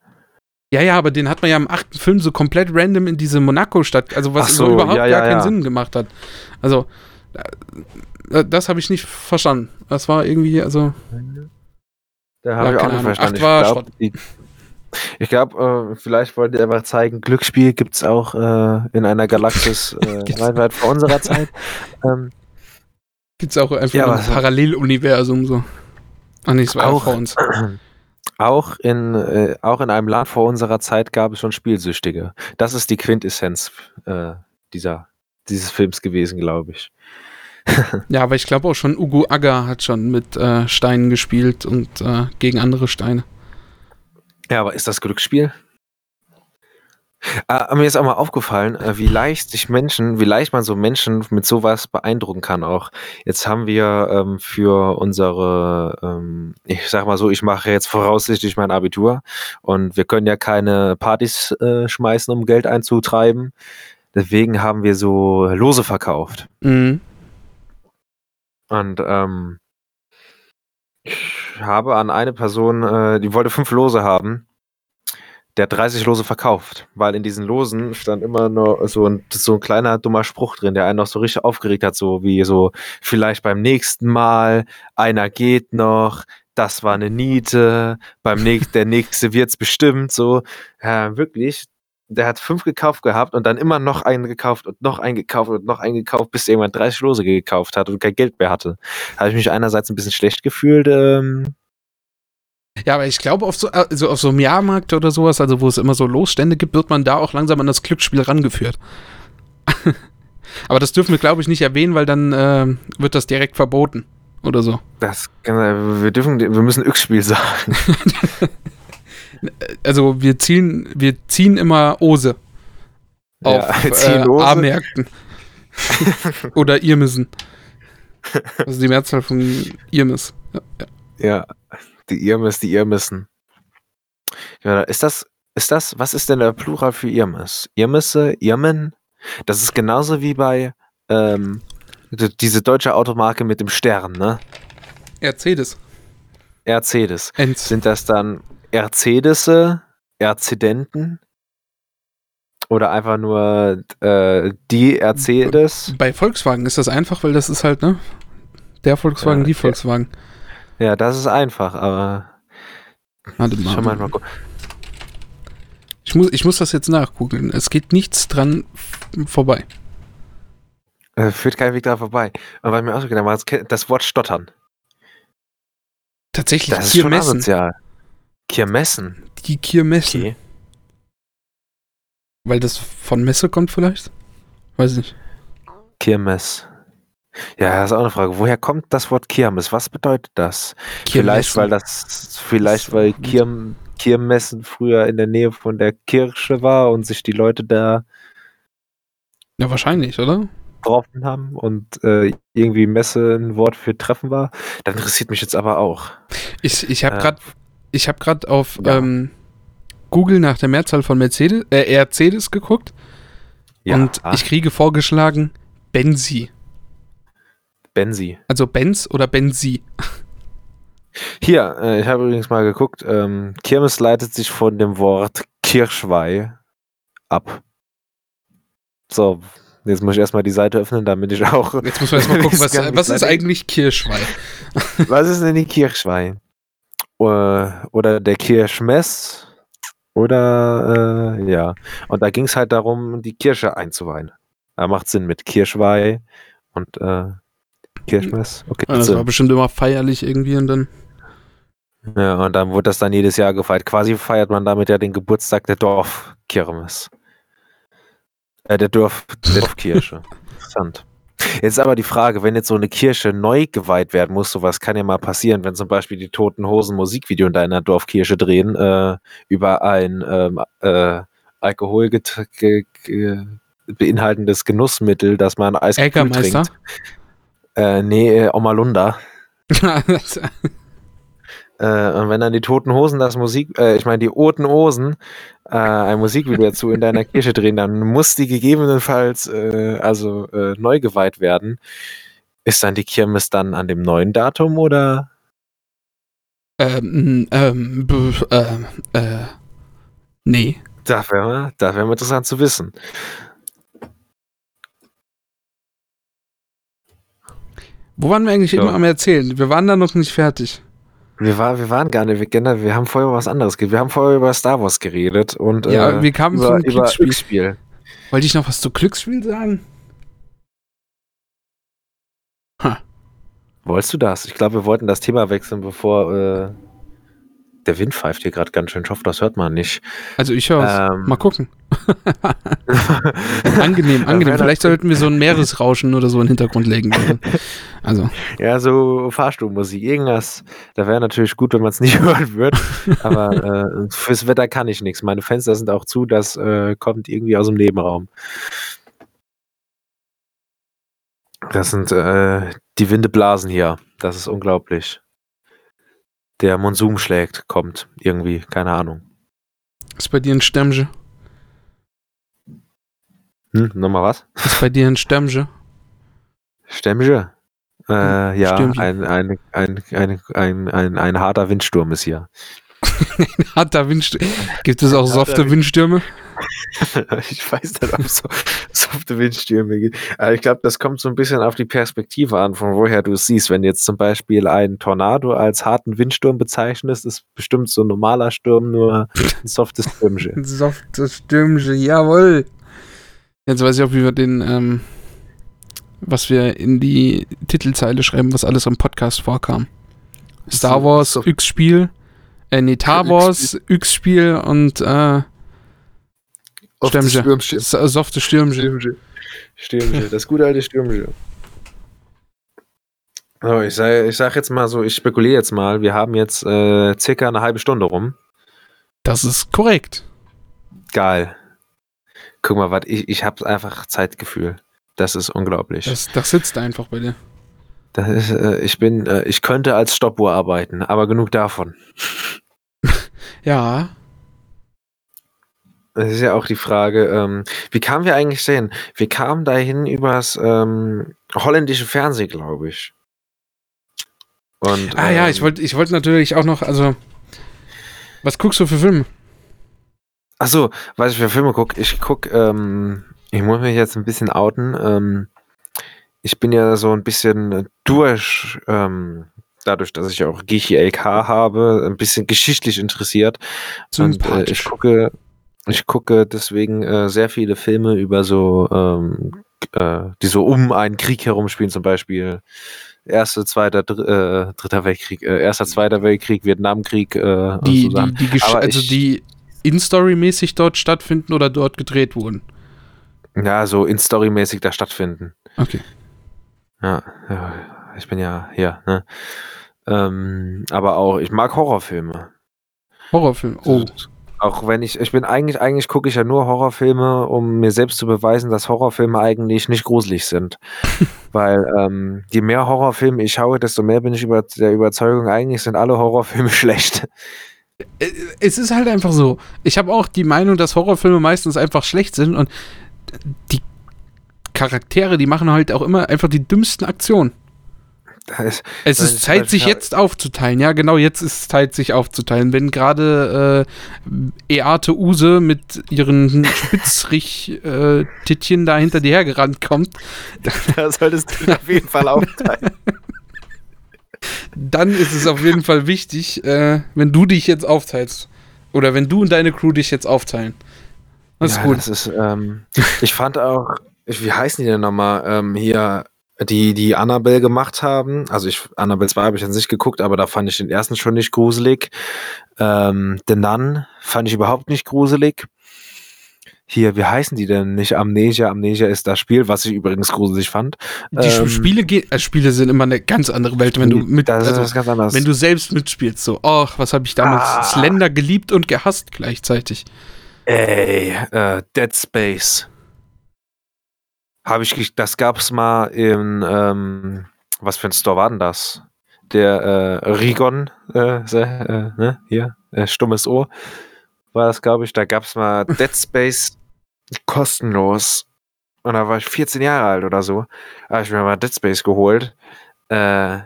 Ja, ja, aber den hat man ja im achten Film so komplett random in diese Monaco-Stadt, also was so, überhaupt ja, ja, gar keinen ja. Sinn gemacht hat. Also, äh, das habe ich nicht verstanden. Das war irgendwie, also. Da habe ja, ich auch nicht verstanden. Acht ich glaube, ich glaube, äh, vielleicht wollte er einfach zeigen, Glücksspiel gibt es auch äh, in einer Galaxis äh, weit, weit vor unserer Zeit. Ähm, gibt es auch einfach ja, ein Paralleluniversum so. Ach nee, es war auch vor uns. Auch in, äh, auch in einem Land vor unserer Zeit gab es schon Spielsüchtige. Das ist die Quintessenz äh, dieser, dieses Films gewesen, glaube ich. ja, aber ich glaube auch schon, Ugu Aga hat schon mit äh, Steinen gespielt und äh, gegen andere Steine. Ja, aber ist das Glücksspiel? Ah, mir ist auch mal aufgefallen, äh, wie leicht sich Menschen, wie leicht man so Menschen mit sowas beeindrucken kann auch. Jetzt haben wir ähm, für unsere, ähm, ich sag mal so, ich mache jetzt voraussichtlich mein Abitur und wir können ja keine Partys äh, schmeißen, um Geld einzutreiben. Deswegen haben wir so Lose verkauft. Mhm. Und ähm, ich habe an eine Person, äh, die wollte fünf Lose haben. Der hat 30 Lose verkauft, weil in diesen Losen stand immer nur so ein, so ein kleiner dummer Spruch drin, der einen noch so richtig aufgeregt hat, so wie so, vielleicht beim nächsten Mal, einer geht noch, das war eine Niete, beim nächsten, der nächste wird's bestimmt, so. Ja, wirklich, der hat fünf gekauft gehabt und dann immer noch einen gekauft und noch einen gekauft und noch einen gekauft, bis irgendwann 30 Lose gekauft hat und kein Geld mehr hatte. Habe ich mich einerseits ein bisschen schlecht gefühlt. Ähm ja, aber ich glaube, auf so, also auf so einem Jahrmarkt oder sowas, also wo es immer so Losstände gibt, wird man da auch langsam an das Glücksspiel rangeführt. Aber das dürfen wir, glaube ich, nicht erwähnen, weil dann äh, wird das direkt verboten oder so. Das, wir dürfen, wir müssen X-Spiel sagen. also wir ziehen, wir ziehen immer Ose auf ja, äh, A-Märkten. oder Irmissen. Also die Mehrzahl von Irmis. Ja, ja. ja, die Irmis, die Irmissen. Ja, ist das, ist das, was ist denn der Plural für Irmis? Irmisse, Irmen? Das ist genauso wie bei ähm, diese deutsche Automarke mit dem Stern, ne? Mercedes. Mercedes. Sind das dann Erzedisse, Erzidenten? Oder einfach nur äh, die Mercedes? Bei Volkswagen ist das einfach, weil das ist halt, ne? Der Volkswagen, ja, die Volkswagen. Ja, das ist einfach, aber. Warte mal. Mal, mal ich muss, ich muss das jetzt nachgucken. Es geht nichts dran vorbei. Äh, führt kein Weg da vorbei. Aber weil mir auch so gedacht war, das Wort stottern. Tatsächlich, das ist schon asozial. Kirmessen? Die Kirmessen. Okay. Weil das von Messe kommt vielleicht? Weiß nicht. Kirmes. Ja, das ist auch eine Frage. Woher kommt das Wort Kirmes? Was bedeutet das? Kirmessen. Vielleicht, weil das, vielleicht, weil Kirm, Kirmessen früher in der Nähe von der Kirche war und sich die Leute da. Ja, wahrscheinlich, oder? getroffen haben und äh, irgendwie Messe ein Wort für Treffen war. Das interessiert mich jetzt aber auch. Ich, ich habe gerade äh, hab grad auf ja. ähm, Google nach der Mehrzahl von Mercedes, äh, Mercedes geguckt ja. und ich kriege vorgeschlagen Benzi. Benzi. Also Benz oder Benzi. Hier, äh, ich habe übrigens mal geguckt, ähm, Kirmes leitet sich von dem Wort Kirschweih ab. So, Jetzt muss ich erstmal die Seite öffnen, damit ich auch. Jetzt muss man erstmal gucken, was, was ist eigentlich Kirschweih? was ist denn die Kirschweih? Oder der Kirschmess? Oder, äh, ja. Und da ging es halt darum, die Kirsche einzuweihen. Da macht Sinn mit Kirschweih und äh, Kirschmess. Okay. Ja, das war bestimmt immer feierlich irgendwie und dann. Ja, und dann wurde das dann jedes Jahr gefeiert. Quasi feiert man damit ja den Geburtstag der Dorfkirmes. Äh, der Dorf, der Dorfkirche. Interessant. Jetzt aber die Frage, wenn jetzt so eine Kirche neu geweiht werden muss, sowas kann ja mal passieren, wenn zum Beispiel die Toten Hosen Musikvideo in deiner Dorfkirche drehen, äh, über ein ähm, äh, Alkohol beinhaltendes Genussmittel, das man Eis trinkt. Äh, nee, äh, Omalunda. Äh, und wenn dann die Toten Hosen das Musik, äh, ich meine die Oten Hosen äh, ein Musikvideo dazu in deiner Kirche drehen, dann muss die gegebenenfalls äh, also äh, neu geweiht werden. Ist dann die Kirmes dann an dem neuen Datum oder? Ähm, ähm, äh, äh, nee. Das wäre das wär interessant zu wissen. Wo waren wir eigentlich so. immer am Erzählen? Wir waren da noch nicht fertig. Wir, war, wir waren gar nicht, wir, wir haben vorher über was anderes geredet. Wir haben vorher über Star Wars geredet und ja, äh, wir kamen über, über Glücksspiel. Wollte ich noch was zu Glücksspiel sagen? Ha. Wolltest du das? Ich glaube, wir wollten das Thema wechseln, bevor äh, der Wind pfeift hier gerade ganz schön. Ich hoffe, das hört man nicht. Also ich höre es. Ähm, Mal gucken. angenehm, angenehm. Vielleicht sollten wir so ein Meeresrauschen oder so in den Hintergrund legen. Also. Ja, so Fahrstuhlmusik, irgendwas. Da wäre natürlich gut, wenn man es nicht hören würde. Aber äh, fürs Wetter kann ich nichts. Meine Fenster sind auch zu, das äh, kommt irgendwie aus dem Nebenraum. Das sind äh, die Winde blasen hier. Das ist unglaublich der Monsum schlägt, kommt irgendwie, keine Ahnung. Ist bei dir ein Stemmge? Hm, nochmal was? Ist bei dir ein Stemmge? Stemmge? Äh, hm, ja, ein, ein, ein, ein, ein, ein, ein harter Windsturm ist hier. ein harter Windsturm. Gibt es auch softe Windstürme? ich weiß nicht, ob es so softe Windstürme gibt. Aber ich glaube, das kommt so ein bisschen auf die Perspektive an, von woher du es siehst. Wenn jetzt zum Beispiel ein Tornado als harten Windsturm bezeichnest, ist bestimmt so ein normaler Sturm nur ein softes Stürmchen. ein softes Stürmchen, jawohl. Jetzt weiß ich auch, wie wir den, ähm, was wir in die Titelzeile schreiben, was alles am Podcast vorkam. Star Wars, X-Spiel, äh, nee, Tar Wars, X-Spiel und, äh. Stürmchen. Softe Stürmchen. Stürmchen. Stürmchen. Das gute alte Stürmchen. So, ich sage ich sag jetzt mal so, ich spekuliere jetzt mal, wir haben jetzt äh, circa eine halbe Stunde rum. Das ist korrekt. Geil. Guck mal, was ich, ich habe einfach Zeitgefühl. Das ist unglaublich. Das, das sitzt einfach bei dir. Das ist, äh, ich bin, äh, ich könnte als Stoppuhr arbeiten, aber genug davon. ja. Das ist ja auch die Frage, ähm, wie kamen wir eigentlich sehen? Wir kamen dahin übers ähm, holländische Fernsehen, glaube ich. Und, ah ähm, ja, ich wollte ich wollt natürlich auch noch, also, was guckst du für Filme? Achso, was ich für Filme gucke, ich gucke, ähm, ich muss mich jetzt ein bisschen outen, ähm, ich bin ja so ein bisschen durch, ähm, dadurch, dass ich auch GCLK habe, ein bisschen geschichtlich interessiert. Und äh, ich gucke, ich gucke deswegen äh, sehr viele Filme über so, ähm, äh, die so um einen Krieg herumspielen, zum Beispiel Erster, Zweiter, Dr äh, Dritter Weltkrieg, äh, Erster, Zweiter Weltkrieg, Vietnamkrieg. Äh, die, so die, die also die in-Story-mäßig dort stattfinden oder dort gedreht wurden? Ja, so in-Story-mäßig da stattfinden. Okay. Ja, ja, ich bin ja hier, ne? Ähm, aber auch, ich mag Horrorfilme. Horrorfilme, oh. Auch wenn ich, ich bin eigentlich, eigentlich gucke ich ja nur Horrorfilme, um mir selbst zu beweisen, dass Horrorfilme eigentlich nicht gruselig sind. Weil ähm, je mehr Horrorfilme ich schaue, desto mehr bin ich über der Überzeugung, eigentlich sind alle Horrorfilme schlecht. Äh, es ist halt einfach so. Ich habe auch die Meinung, dass Horrorfilme meistens einfach schlecht sind und die Charaktere, die machen halt auch immer einfach die dümmsten Aktionen. Ist, es ist Zeit, sich jetzt aufzuteilen. Ja, genau, jetzt ist es Zeit, sich aufzuteilen. Wenn gerade äh, Eate Use mit ihren Spitzrich-Tittchen äh, da hinter dir hergerannt kommt. Da solltest du auf jeden Fall aufteilen. Dann ist es auf jeden Fall wichtig, äh, wenn du dich jetzt aufteilst. Oder wenn du und deine Crew dich jetzt aufteilen. Das ist ja, gut. Das ist, ähm, ich fand auch, wie heißen die denn nochmal? Ähm, hier, die, die Annabelle gemacht haben. Also ich, Annabelle 2 habe ich jetzt nicht geguckt, aber da fand ich den ersten schon nicht gruselig. Ähm, The Nun fand ich überhaupt nicht gruselig. Hier, wie heißen die denn? Nicht Amnesia. Amnesia ist das Spiel, was ich übrigens gruselig fand. Die ähm, Spiele, äh, Spiele sind immer eine ganz andere Welt, wenn du mit, das also, wenn du selbst mitspielst. So, ach, was habe ich damals ah. Slender geliebt und gehasst gleichzeitig. Ey, äh, Dead Space. Habe ich, das gab es mal in, ähm, was für ein Store war denn das? Der äh, Rigon, äh, äh, ne, hier, äh, stummes Ohr, war das, glaube ich. Da gab es mal Dead Space kostenlos. Und da war ich 14 Jahre alt oder so. Habe ich mir mal Dead Space geholt. Äh,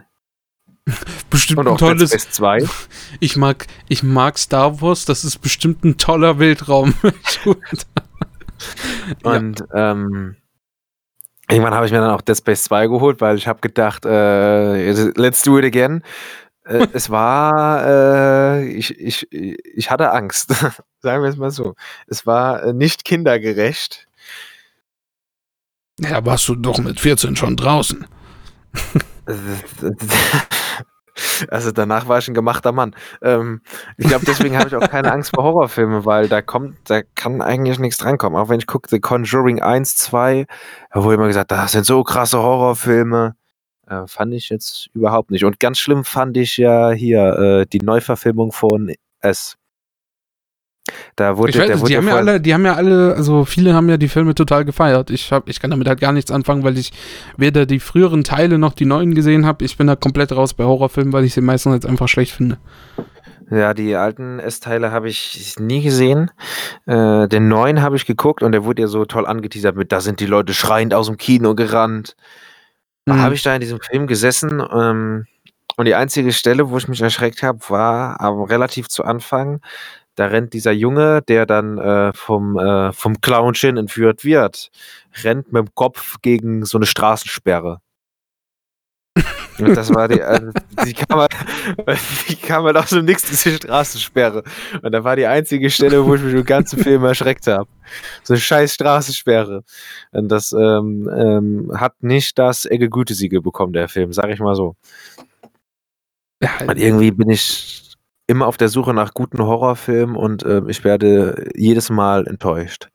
bestimmt ein tolles. Dead Space 2. Ich mag, ich mag Star Wars, das ist bestimmt ein toller Weltraum. und ja. ähm, Irgendwann habe ich mir dann auch Dead Space 2 geholt, weil ich habe gedacht, äh, let's do it again. Äh, es war, äh, ich, ich, ich hatte Angst, sagen wir es mal so. Es war äh, nicht kindergerecht. Ja, warst du doch mit 14 schon draußen. Also danach war ich ein gemachter Mann. Ähm, ich glaube, deswegen habe ich auch keine Angst vor Horrorfilmen, weil da kommt, da kann eigentlich nichts drankommen. Auch wenn ich gucke, The Conjuring 1, 2, da wurde immer gesagt, das sind so krasse Horrorfilme. Äh, fand ich jetzt überhaupt nicht. Und ganz schlimm fand ich ja hier äh, die Neuverfilmung von S. Da wurde, ich weiß, der wurde die haben ja alle, die haben ja alle, also viele haben ja die Filme total gefeiert. Ich hab, ich kann damit halt gar nichts anfangen, weil ich weder die früheren Teile noch die neuen gesehen habe. Ich bin da komplett raus bei Horrorfilmen, weil ich sie meistens jetzt einfach schlecht finde. Ja, die alten S-Teile habe ich nie gesehen. Äh, den neuen habe ich geguckt und der wurde ja so toll angeteasert mit, da sind die Leute schreiend aus dem Kino gerannt. Mhm. habe ich da in diesem Film gesessen ähm, und die einzige Stelle, wo ich mich erschreckt habe, war aber relativ zu Anfang da rennt dieser Junge, der dann äh, vom, äh, vom Clownchen entführt wird, rennt mit dem Kopf gegen so eine Straßensperre. Und das war die, also, die, kam halt, die kam halt aus dem Nix, diese Straßensperre. Und da war die einzige Stelle, wo ich mich im ganzen Film erschreckt habe. So eine scheiß Straßensperre. Und das ähm, ähm, hat nicht das Ecke Gütesiegel bekommen, der Film, sag ich mal so. Ja, und irgendwie bin ich immer auf der Suche nach guten Horrorfilmen und äh, ich werde jedes Mal enttäuscht.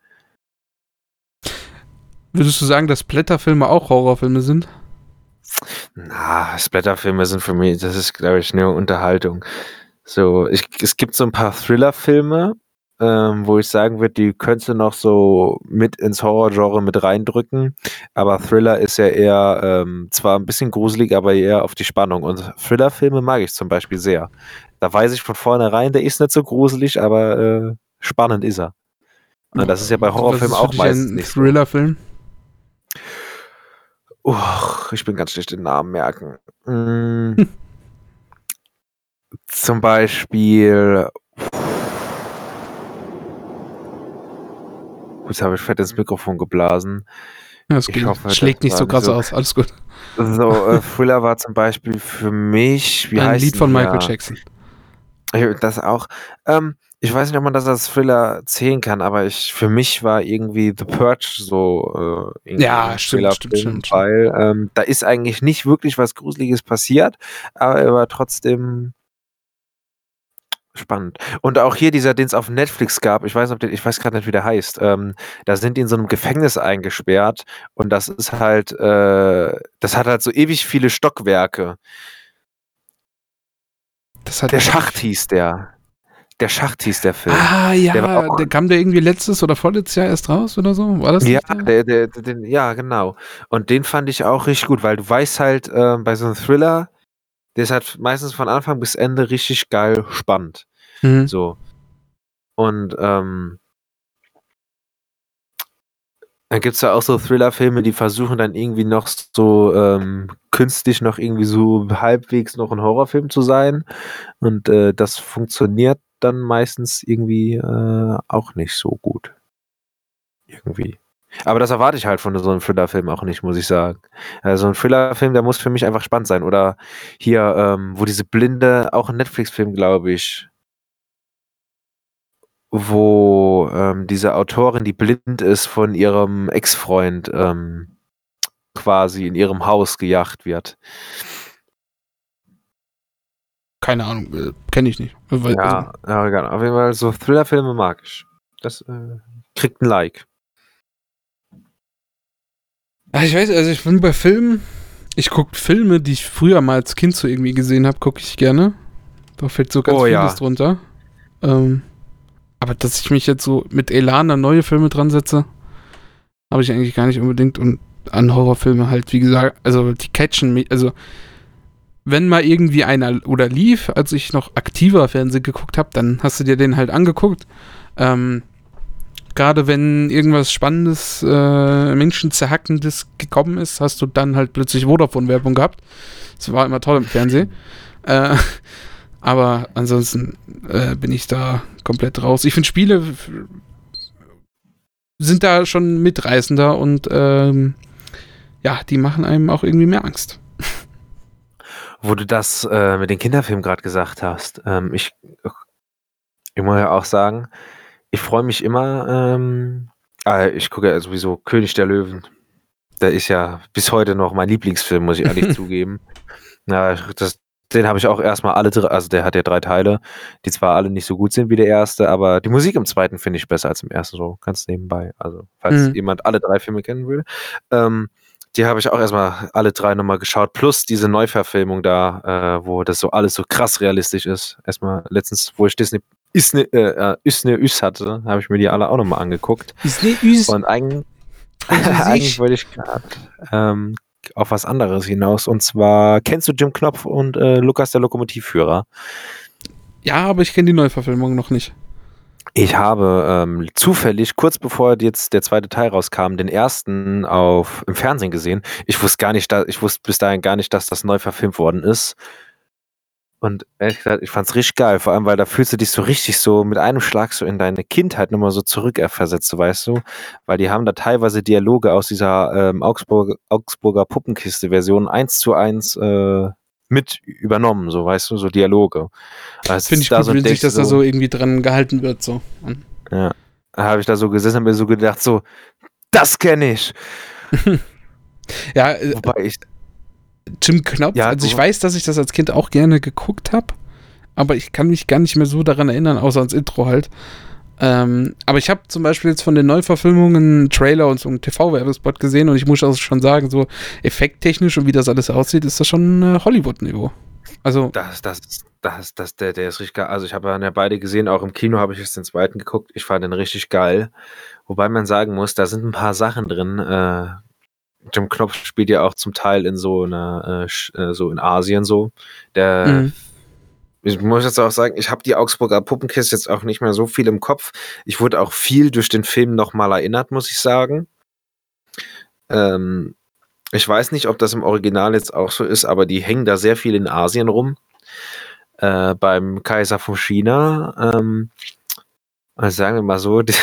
Würdest du sagen, dass Blätterfilme auch Horrorfilme sind? Na, Splatterfilme sind für mich, das ist, glaube ich, eine Unterhaltung. So, ich, es gibt so ein paar Thriller-Filme, ähm, wo ich sagen würde, die könntest du noch so mit ins Horror-Genre mit reindrücken. Aber Thriller ist ja eher ähm, zwar ein bisschen gruselig, aber eher auf die Spannung. Und Thriller-Filme mag ich zum Beispiel sehr. Da weiß ich von vornherein, der ist nicht so gruselig, aber äh, spannend ist er. Und das ist ja bei Horrorfilmen auch meistens ein nicht Thriller-Film? Oh, ich bin ganz schlecht den Namen merken. Mm. Zum Beispiel. Jetzt habe ich fett ins Mikrofon geblasen. Ja, das ich hoffe, schlägt nicht so krass so, aus. Alles gut. So, äh, Thriller war zum Beispiel für mich. Wie Ein Lied von Michael ja? Jackson. Das auch. Ähm, ich weiß nicht, ob man das als Thriller zählen kann, aber ich, für mich war irgendwie The Purge so äh, Ja, stimmt, stimmt, stimmt. Weil ähm, da ist eigentlich nicht wirklich was Gruseliges passiert, aber er war trotzdem spannend. Und auch hier dieser, den es auf Netflix gab, ich weiß, ob der, ich weiß gerade nicht, wie der heißt, ähm, da sind die in so einem Gefängnis eingesperrt und das ist halt, äh, das hat halt so ewig viele Stockwerke. Der Schacht hieß der. Der Schacht hieß der Film. Ah, ja, der, der kam der irgendwie letztes oder vorletztes Jahr erst raus oder so? War das ja, der? Der, der, ja, genau. Und den fand ich auch richtig gut, weil du weißt halt, äh, bei so einem Thriller, der ist halt meistens von Anfang bis Ende richtig geil spannend. Mhm. So. Und ähm, dann gibt es ja auch so Thriller-Filme, die versuchen dann irgendwie noch so ähm, künstlich noch irgendwie so halbwegs noch ein Horrorfilm zu sein. Und äh, das funktioniert dann meistens irgendwie äh, auch nicht so gut. Irgendwie. Aber das erwarte ich halt von so einem Thriller-Film auch nicht, muss ich sagen. Also ein Thriller-Film, der muss für mich einfach spannend sein. Oder hier, ähm, wo diese Blinde, auch ein Netflix-Film, glaube ich, wo ähm, diese Autorin, die blind ist, von ihrem Ex-Freund ähm, quasi in ihrem Haus gejagt wird. Keine Ahnung, äh, kenne ich nicht. Ja, also, ja, egal. Auf jeden Fall so Thriller-Filme mag ich. Das äh, kriegt ein Like. Ich weiß, also ich bin bei Filmen, ich gucke Filme, die ich früher mal als Kind so irgendwie gesehen habe, gucke ich gerne. Da fällt so ganz oh, vieles ja. drunter. Ähm, aber dass ich mich jetzt so mit Elan an neue Filme dran setze, habe ich eigentlich gar nicht unbedingt. Und an Horrorfilme halt, wie gesagt, also die catchen mich, also wenn mal irgendwie einer oder lief, als ich noch aktiver Fernsehen geguckt habe, dann hast du dir den halt angeguckt. Ähm, Gerade wenn irgendwas Spannendes, äh, Menschenzerhackendes gekommen ist, hast du dann halt plötzlich Vodafone-Werbung gehabt. Das war immer toll im Fernsehen. Äh, aber ansonsten äh, bin ich da komplett raus. Ich finde Spiele sind da schon mitreißender und ähm, ja, die machen einem auch irgendwie mehr Angst. Wo du das äh, mit den Kinderfilmen gerade gesagt hast, ähm, ich, ich muss ja auch sagen, ich freue mich immer, ähm, äh, ich gucke ja sowieso König der Löwen. Der ist ja bis heute noch mein Lieblingsfilm, muss ich ehrlich zugeben. Ja, das, den habe ich auch erstmal alle drei, also der hat ja drei Teile, die zwar alle nicht so gut sind wie der erste, aber die Musik im zweiten finde ich besser als im ersten, so ganz nebenbei. Also, falls mhm. jemand alle drei Filme kennen will. Ähm, die habe ich auch erstmal alle drei nochmal geschaut, plus diese Neuverfilmung da, äh, wo das so alles so krass realistisch ist. Erstmal letztens, wo ich Disney Isne, äh, Isne Üs hatte, habe ich mir die alle auch nochmal angeguckt. Isne Üs. Und eigentlich, eigentlich wollte ich gerade ähm, auf was anderes hinaus. Und zwar, kennst du Jim Knopf und äh, Lukas der Lokomotivführer? Ja, aber ich kenne die Neuverfilmung noch nicht. Ich habe ähm, zufällig, kurz bevor jetzt der zweite Teil rauskam, den ersten auf, im Fernsehen gesehen. Ich wusste gar nicht, da, ich wusste bis dahin gar nicht, dass das neu verfilmt worden ist. Und ehrlich gesagt, ich fand's richtig geil, vor allem, weil da fühlst du dich so richtig so mit einem Schlag so in deine Kindheit nochmal so zurückversetzt, weißt du? Weil die haben da teilweise Dialoge aus dieser ähm, Augsburg, Augsburger Puppenkiste-Version eins zu eins äh, mit übernommen, so weißt du, so Dialoge. Also Finde ich da gut, so wenn sich das so, da so irgendwie dran gehalten wird, so. Ja, da habe ich da so gesessen und mir so gedacht, so, das kenne ich. ja, äh, Wobei ich. Jim Knopf, ja, also ich weiß, dass ich das als Kind auch gerne geguckt habe, aber ich kann mich gar nicht mehr so daran erinnern, außer ans Intro halt. Ähm, aber ich habe zum Beispiel jetzt von den Neuverfilmungen einen Trailer und so einen TV-Werbespot gesehen und ich muss auch schon sagen, so effekttechnisch und wie das alles aussieht, ist das schon äh, Hollywood-Niveau. Also. Das, das, das, das, der, der ist richtig geil. Also ich habe ja beide gesehen, auch im Kino habe ich jetzt den zweiten geguckt. Ich fand den richtig geil. Wobei man sagen muss, da sind ein paar Sachen drin. Äh, Jim Knopf spielt ja auch zum Teil in so einer, äh, äh, so in Asien so. Der mhm. Ich muss jetzt auch sagen, ich habe die Augsburger Puppenkiste jetzt auch nicht mehr so viel im Kopf. Ich wurde auch viel durch den Film nochmal erinnert, muss ich sagen. Ähm, ich weiß nicht, ob das im Original jetzt auch so ist, aber die hängen da sehr viel in Asien rum. Äh, beim Kaiser von China. Ähm, also sagen wir mal so, die,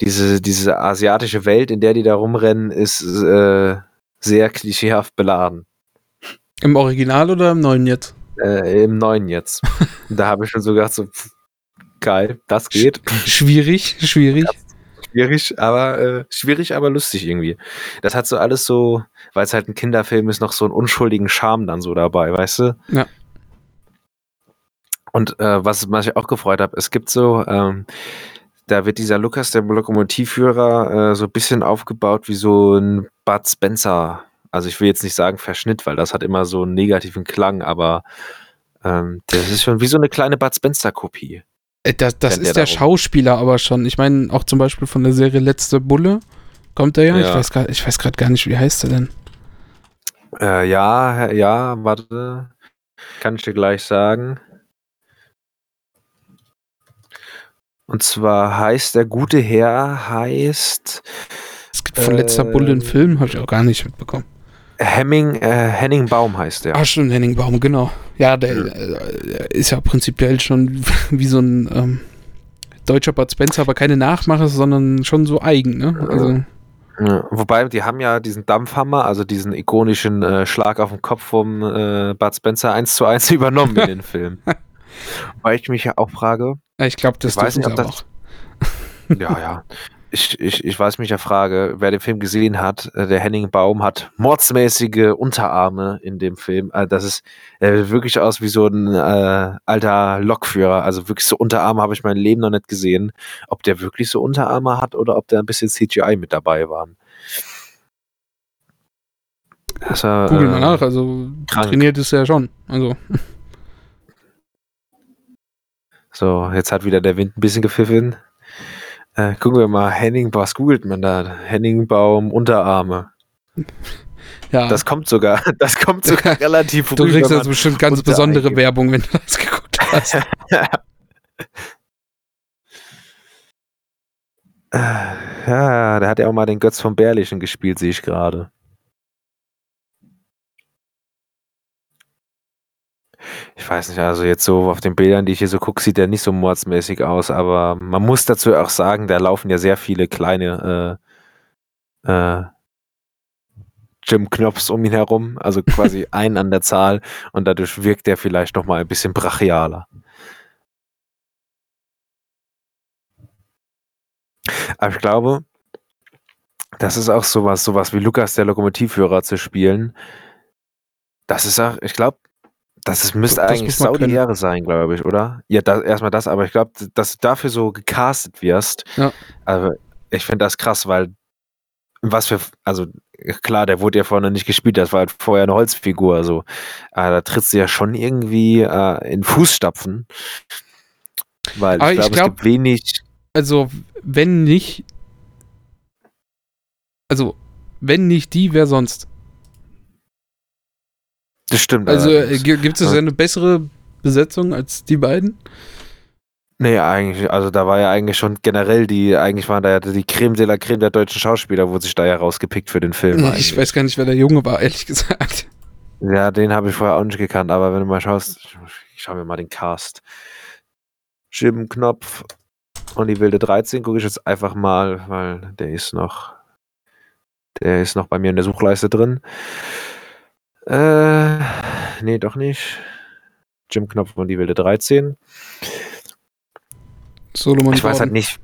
diese, diese asiatische Welt, in der die da rumrennen, ist äh, sehr klischeehaft beladen. Im Original oder im neuen jetzt? Äh, Im neuen jetzt. da habe ich schon so gedacht, so, pff, geil, das geht. Schwierig, schwierig. schwierig, aber äh, schwierig, aber lustig irgendwie. Das hat so alles so, weil es halt ein Kinderfilm ist, noch so einen unschuldigen Charme dann so dabei, weißt du? Ja. Und äh, was, was ich auch gefreut habe, es gibt so, ähm, da wird dieser Lukas, der Lokomotivführer, äh, so ein bisschen aufgebaut wie so ein Bud Spencer also ich will jetzt nicht sagen Verschnitt, weil das hat immer so einen negativen Klang, aber ähm, das ist schon wie so eine kleine Bud Spencer-Kopie. Äh, das, das ist der, der Schauspieler aber schon. Ich meine, auch zum Beispiel von der Serie Letzte Bulle kommt er ja. ja. Ich weiß gerade gar nicht, wie heißt er denn? Äh, ja, ja, warte. Kann ich dir gleich sagen. Und zwar heißt der gute Herr, heißt. Es gibt von äh, letzter Bulle einen Film, habe ich auch gar nicht mitbekommen. Hemming, äh, Henning Baum heißt der. Ah, stimmt, Henning Baum, genau. Ja, der äh, ist ja prinzipiell schon wie so ein ähm, deutscher Bud Spencer, aber keine Nachmache, sondern schon so eigen, ne? Also. Ja, wobei, die haben ja diesen Dampfhammer, also diesen ikonischen äh, Schlag auf den Kopf vom äh, Bud Spencer eins zu eins übernommen in den Film. Weil ich mich ja auch frage. Ich glaube, das ich weiß nicht, ob das, auch. Ja, ja ich, ich, ich weiß mich ja frage, wer den Film gesehen hat, äh, der Henning Baum hat mordsmäßige Unterarme in dem Film. Also das ist äh, wirklich aus wie so ein äh, alter Lokführer. Also wirklich so Unterarme habe ich mein Leben noch nicht gesehen. Ob der wirklich so Unterarme hat oder ob da ein bisschen CGI mit dabei waren. War, Google mal äh, nach, also krank. trainiert ist er schon. Also. So, jetzt hat wieder der Wind ein bisschen gepfiffen. Äh, gucken wir mal, Henning, was googelt man da? Henningbaum, Unterarme. Ja. Das kommt sogar, das kommt sogar relativ Du kriegst also bestimmt ganz besondere. Werbung, wenn du das geguckt hast. ja, der hat ja auch mal den Götz von Bärlichen gespielt, sehe ich gerade. Ich weiß nicht, also jetzt so auf den Bildern, die ich hier so gucke, sieht der nicht so mordsmäßig aus, aber man muss dazu auch sagen, da laufen ja sehr viele kleine äh, äh, Jim Knops um ihn herum, also quasi ein an der Zahl und dadurch wirkt er vielleicht nochmal ein bisschen brachialer. Aber ich glaube, das ist auch sowas, sowas wie Lukas der Lokomotivführer zu spielen. Das ist auch, ich glaube, das ist, müsste das eigentlich sau die Ehre sein, glaube ich, oder? Ja, das, erstmal das, aber ich glaube, dass du dafür so gecastet wirst, ja. also ich finde das krass, weil was für, also klar, der wurde ja vorne nicht gespielt, das war halt vorher eine Holzfigur, so. Aber da trittst du ja schon irgendwie äh, in Fußstapfen. Weil aber ich glaube, glaub, es gibt wenig. Also, wenn nicht, also, wenn nicht die, wer sonst? Das stimmt. Also äh, gibt es ja. eine bessere Besetzung als die beiden? Nee, eigentlich, also da war ja eigentlich schon generell die, eigentlich waren da ja die Creme de la Creme der deutschen Schauspieler, wurde sich da ja rausgepickt für den Film. Ich eigentlich. weiß gar nicht, wer der Junge war, ehrlich gesagt. Ja, den habe ich vorher auch nicht gekannt, aber wenn du mal schaust, ich schau mir mal den Cast. Jim Knopf und die wilde 13 gucke ich jetzt einfach mal, weil der ist noch, der ist noch bei mir in der Suchleiste drin. Äh, nee, doch nicht. Jim Knopf und die wilde 13. Solomon ich weiß halt nicht,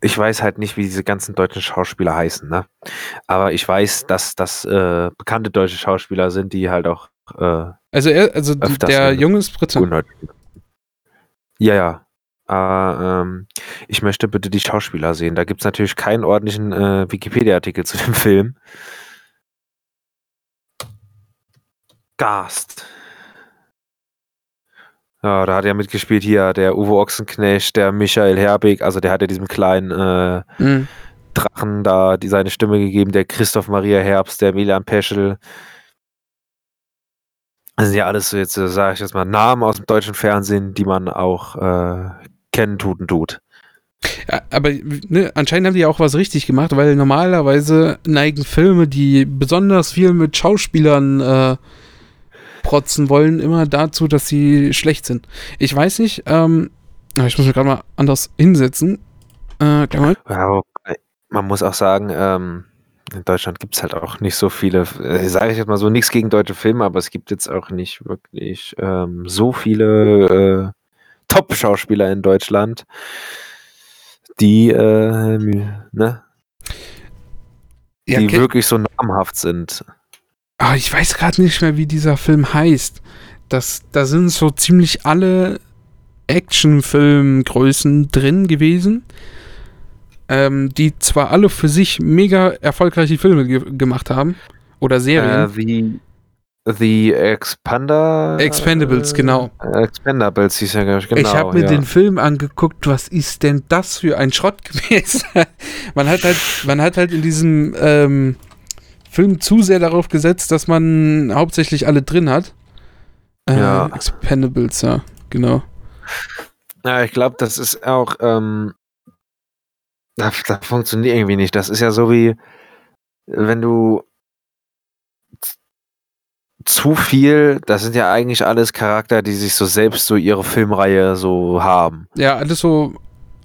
ich weiß halt nicht, wie diese ganzen deutschen Schauspieler heißen, ne? Aber ich weiß, dass das äh, bekannte deutsche Schauspieler sind, die halt auch. Äh, also er, also der Junge ist Brite. Ja, ja. aber ähm, ich möchte bitte die Schauspieler sehen. Da gibt es natürlich keinen ordentlichen äh, Wikipedia-Artikel zu dem Film. Gast. Ja, da hat er mitgespielt hier der Uwe Ochsenknecht, der Michael Herbig, also der hat ja diesem kleinen äh, mhm. Drachen da die seine Stimme gegeben, der Christoph Maria Herbst, der Milan Peschel. Das sind ja alles so jetzt, äh, sage ich jetzt mal, Namen aus dem deutschen Fernsehen, die man auch äh, kennen tut und tut. Ja, aber ne, anscheinend haben die ja auch was richtig gemacht, weil normalerweise neigen Filme, die besonders viel mit Schauspielern äh, protzen wollen, immer dazu, dass sie schlecht sind. Ich weiß nicht, ähm, ich muss mich gerade mal anders hinsetzen. Äh, ja, man muss auch sagen, ähm, in Deutschland gibt es halt auch nicht so viele, äh, sage ich jetzt mal so, nichts gegen deutsche Filme, aber es gibt jetzt auch nicht wirklich ähm, so viele äh, Top-Schauspieler in Deutschland, die, äh, ne, ja, die wirklich so namhaft sind. Ah, ich weiß gerade nicht mehr, wie dieser Film heißt. Das, da sind so ziemlich alle Actionfilmgrößen drin gewesen, ähm, die zwar alle für sich mega erfolgreiche Filme ge gemacht haben oder Serien. Äh, wie The Expander. Expendables, genau. Expendables hieß ja, genau. Ich habe mir ja. den Film angeguckt, was ist denn das für ein Schrott gewesen? man hat halt, man hat halt in diesem ähm, Film zu sehr darauf gesetzt, dass man hauptsächlich alle drin hat. Äh, ja. Expendables, ja, genau. Ja, ich glaube, das ist auch, ähm, das, das funktioniert irgendwie nicht. Das ist ja so wie, wenn du zu viel, das sind ja eigentlich alles Charakter, die sich so selbst so ihre Filmreihe so haben. Ja, alles so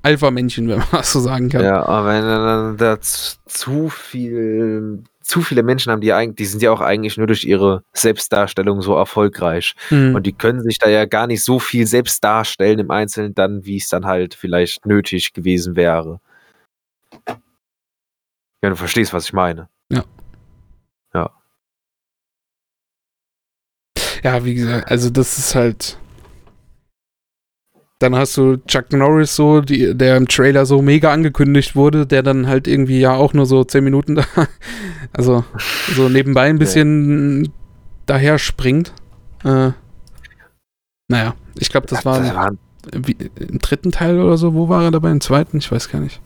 Alpha-Männchen, wenn man das so sagen kann. Ja, aber wenn dann da zu viel, zu viele Menschen haben, die eigentlich, die sind ja auch eigentlich nur durch ihre Selbstdarstellung so erfolgreich. Mhm. Und die können sich da ja gar nicht so viel selbst darstellen im Einzelnen dann, wie es dann halt vielleicht nötig gewesen wäre. Ja, du verstehst, was ich meine. Ja. Ja. Ja, wie gesagt, also das ist halt. Dann hast du Chuck Norris so, die, der im Trailer so mega angekündigt wurde, der dann halt irgendwie ja auch nur so 10 Minuten da, also so nebenbei ein bisschen ja. daher springt. Äh, naja, ich glaube, das war, wie, im dritten Teil oder so. Wo war er dabei? Im zweiten? Ich weiß gar nicht.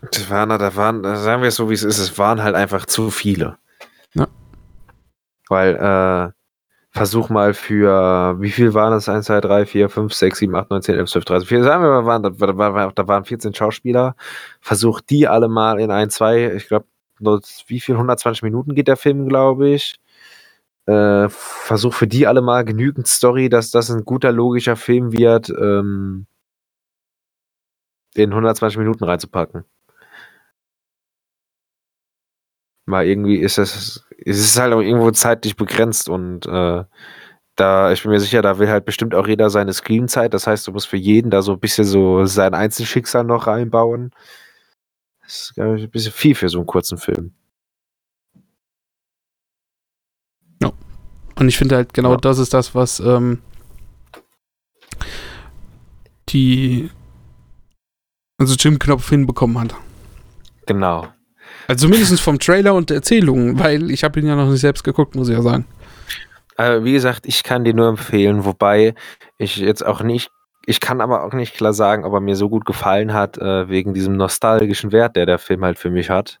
Das waren, da waren, sagen wir es so, wie es ist, es waren halt einfach zu viele. Ja. Weil, äh, versuch mal für, wie viel waren das? 1, 2, 3, 4, 5, 6, 7, 8, 9, 10, 11, 12, 13, 14, sagen wir mal, waren, da, da, da waren 14 Schauspieler. Versuch die alle mal in ein, zwei, ich glaube, wie viel? 120 Minuten geht der Film, glaube ich. Äh, versuch für die alle mal genügend Story, dass das ein guter, logischer Film wird, ähm, in 120 Minuten reinzupacken. Weil irgendwie ist es, es ist halt auch irgendwo zeitlich begrenzt und äh, da, ich bin mir sicher, da will halt bestimmt auch jeder seine Screenzeit. Das heißt, du musst für jeden da so ein bisschen so sein Einzelschicksal noch reinbauen. Das ist, glaube ich, ein bisschen viel für so einen kurzen Film. Ja. Und ich finde halt genau ja. das ist das, was ähm, die also Jim Knopf hinbekommen hat. Genau. Also zumindest vom Trailer und der Erzählung, weil ich habe ihn ja noch nicht selbst geguckt, muss ich ja sagen. Also wie gesagt, ich kann dir nur empfehlen, wobei ich jetzt auch nicht, ich kann aber auch nicht klar sagen, ob er mir so gut gefallen hat, äh, wegen diesem nostalgischen Wert, der der Film halt für mich hat.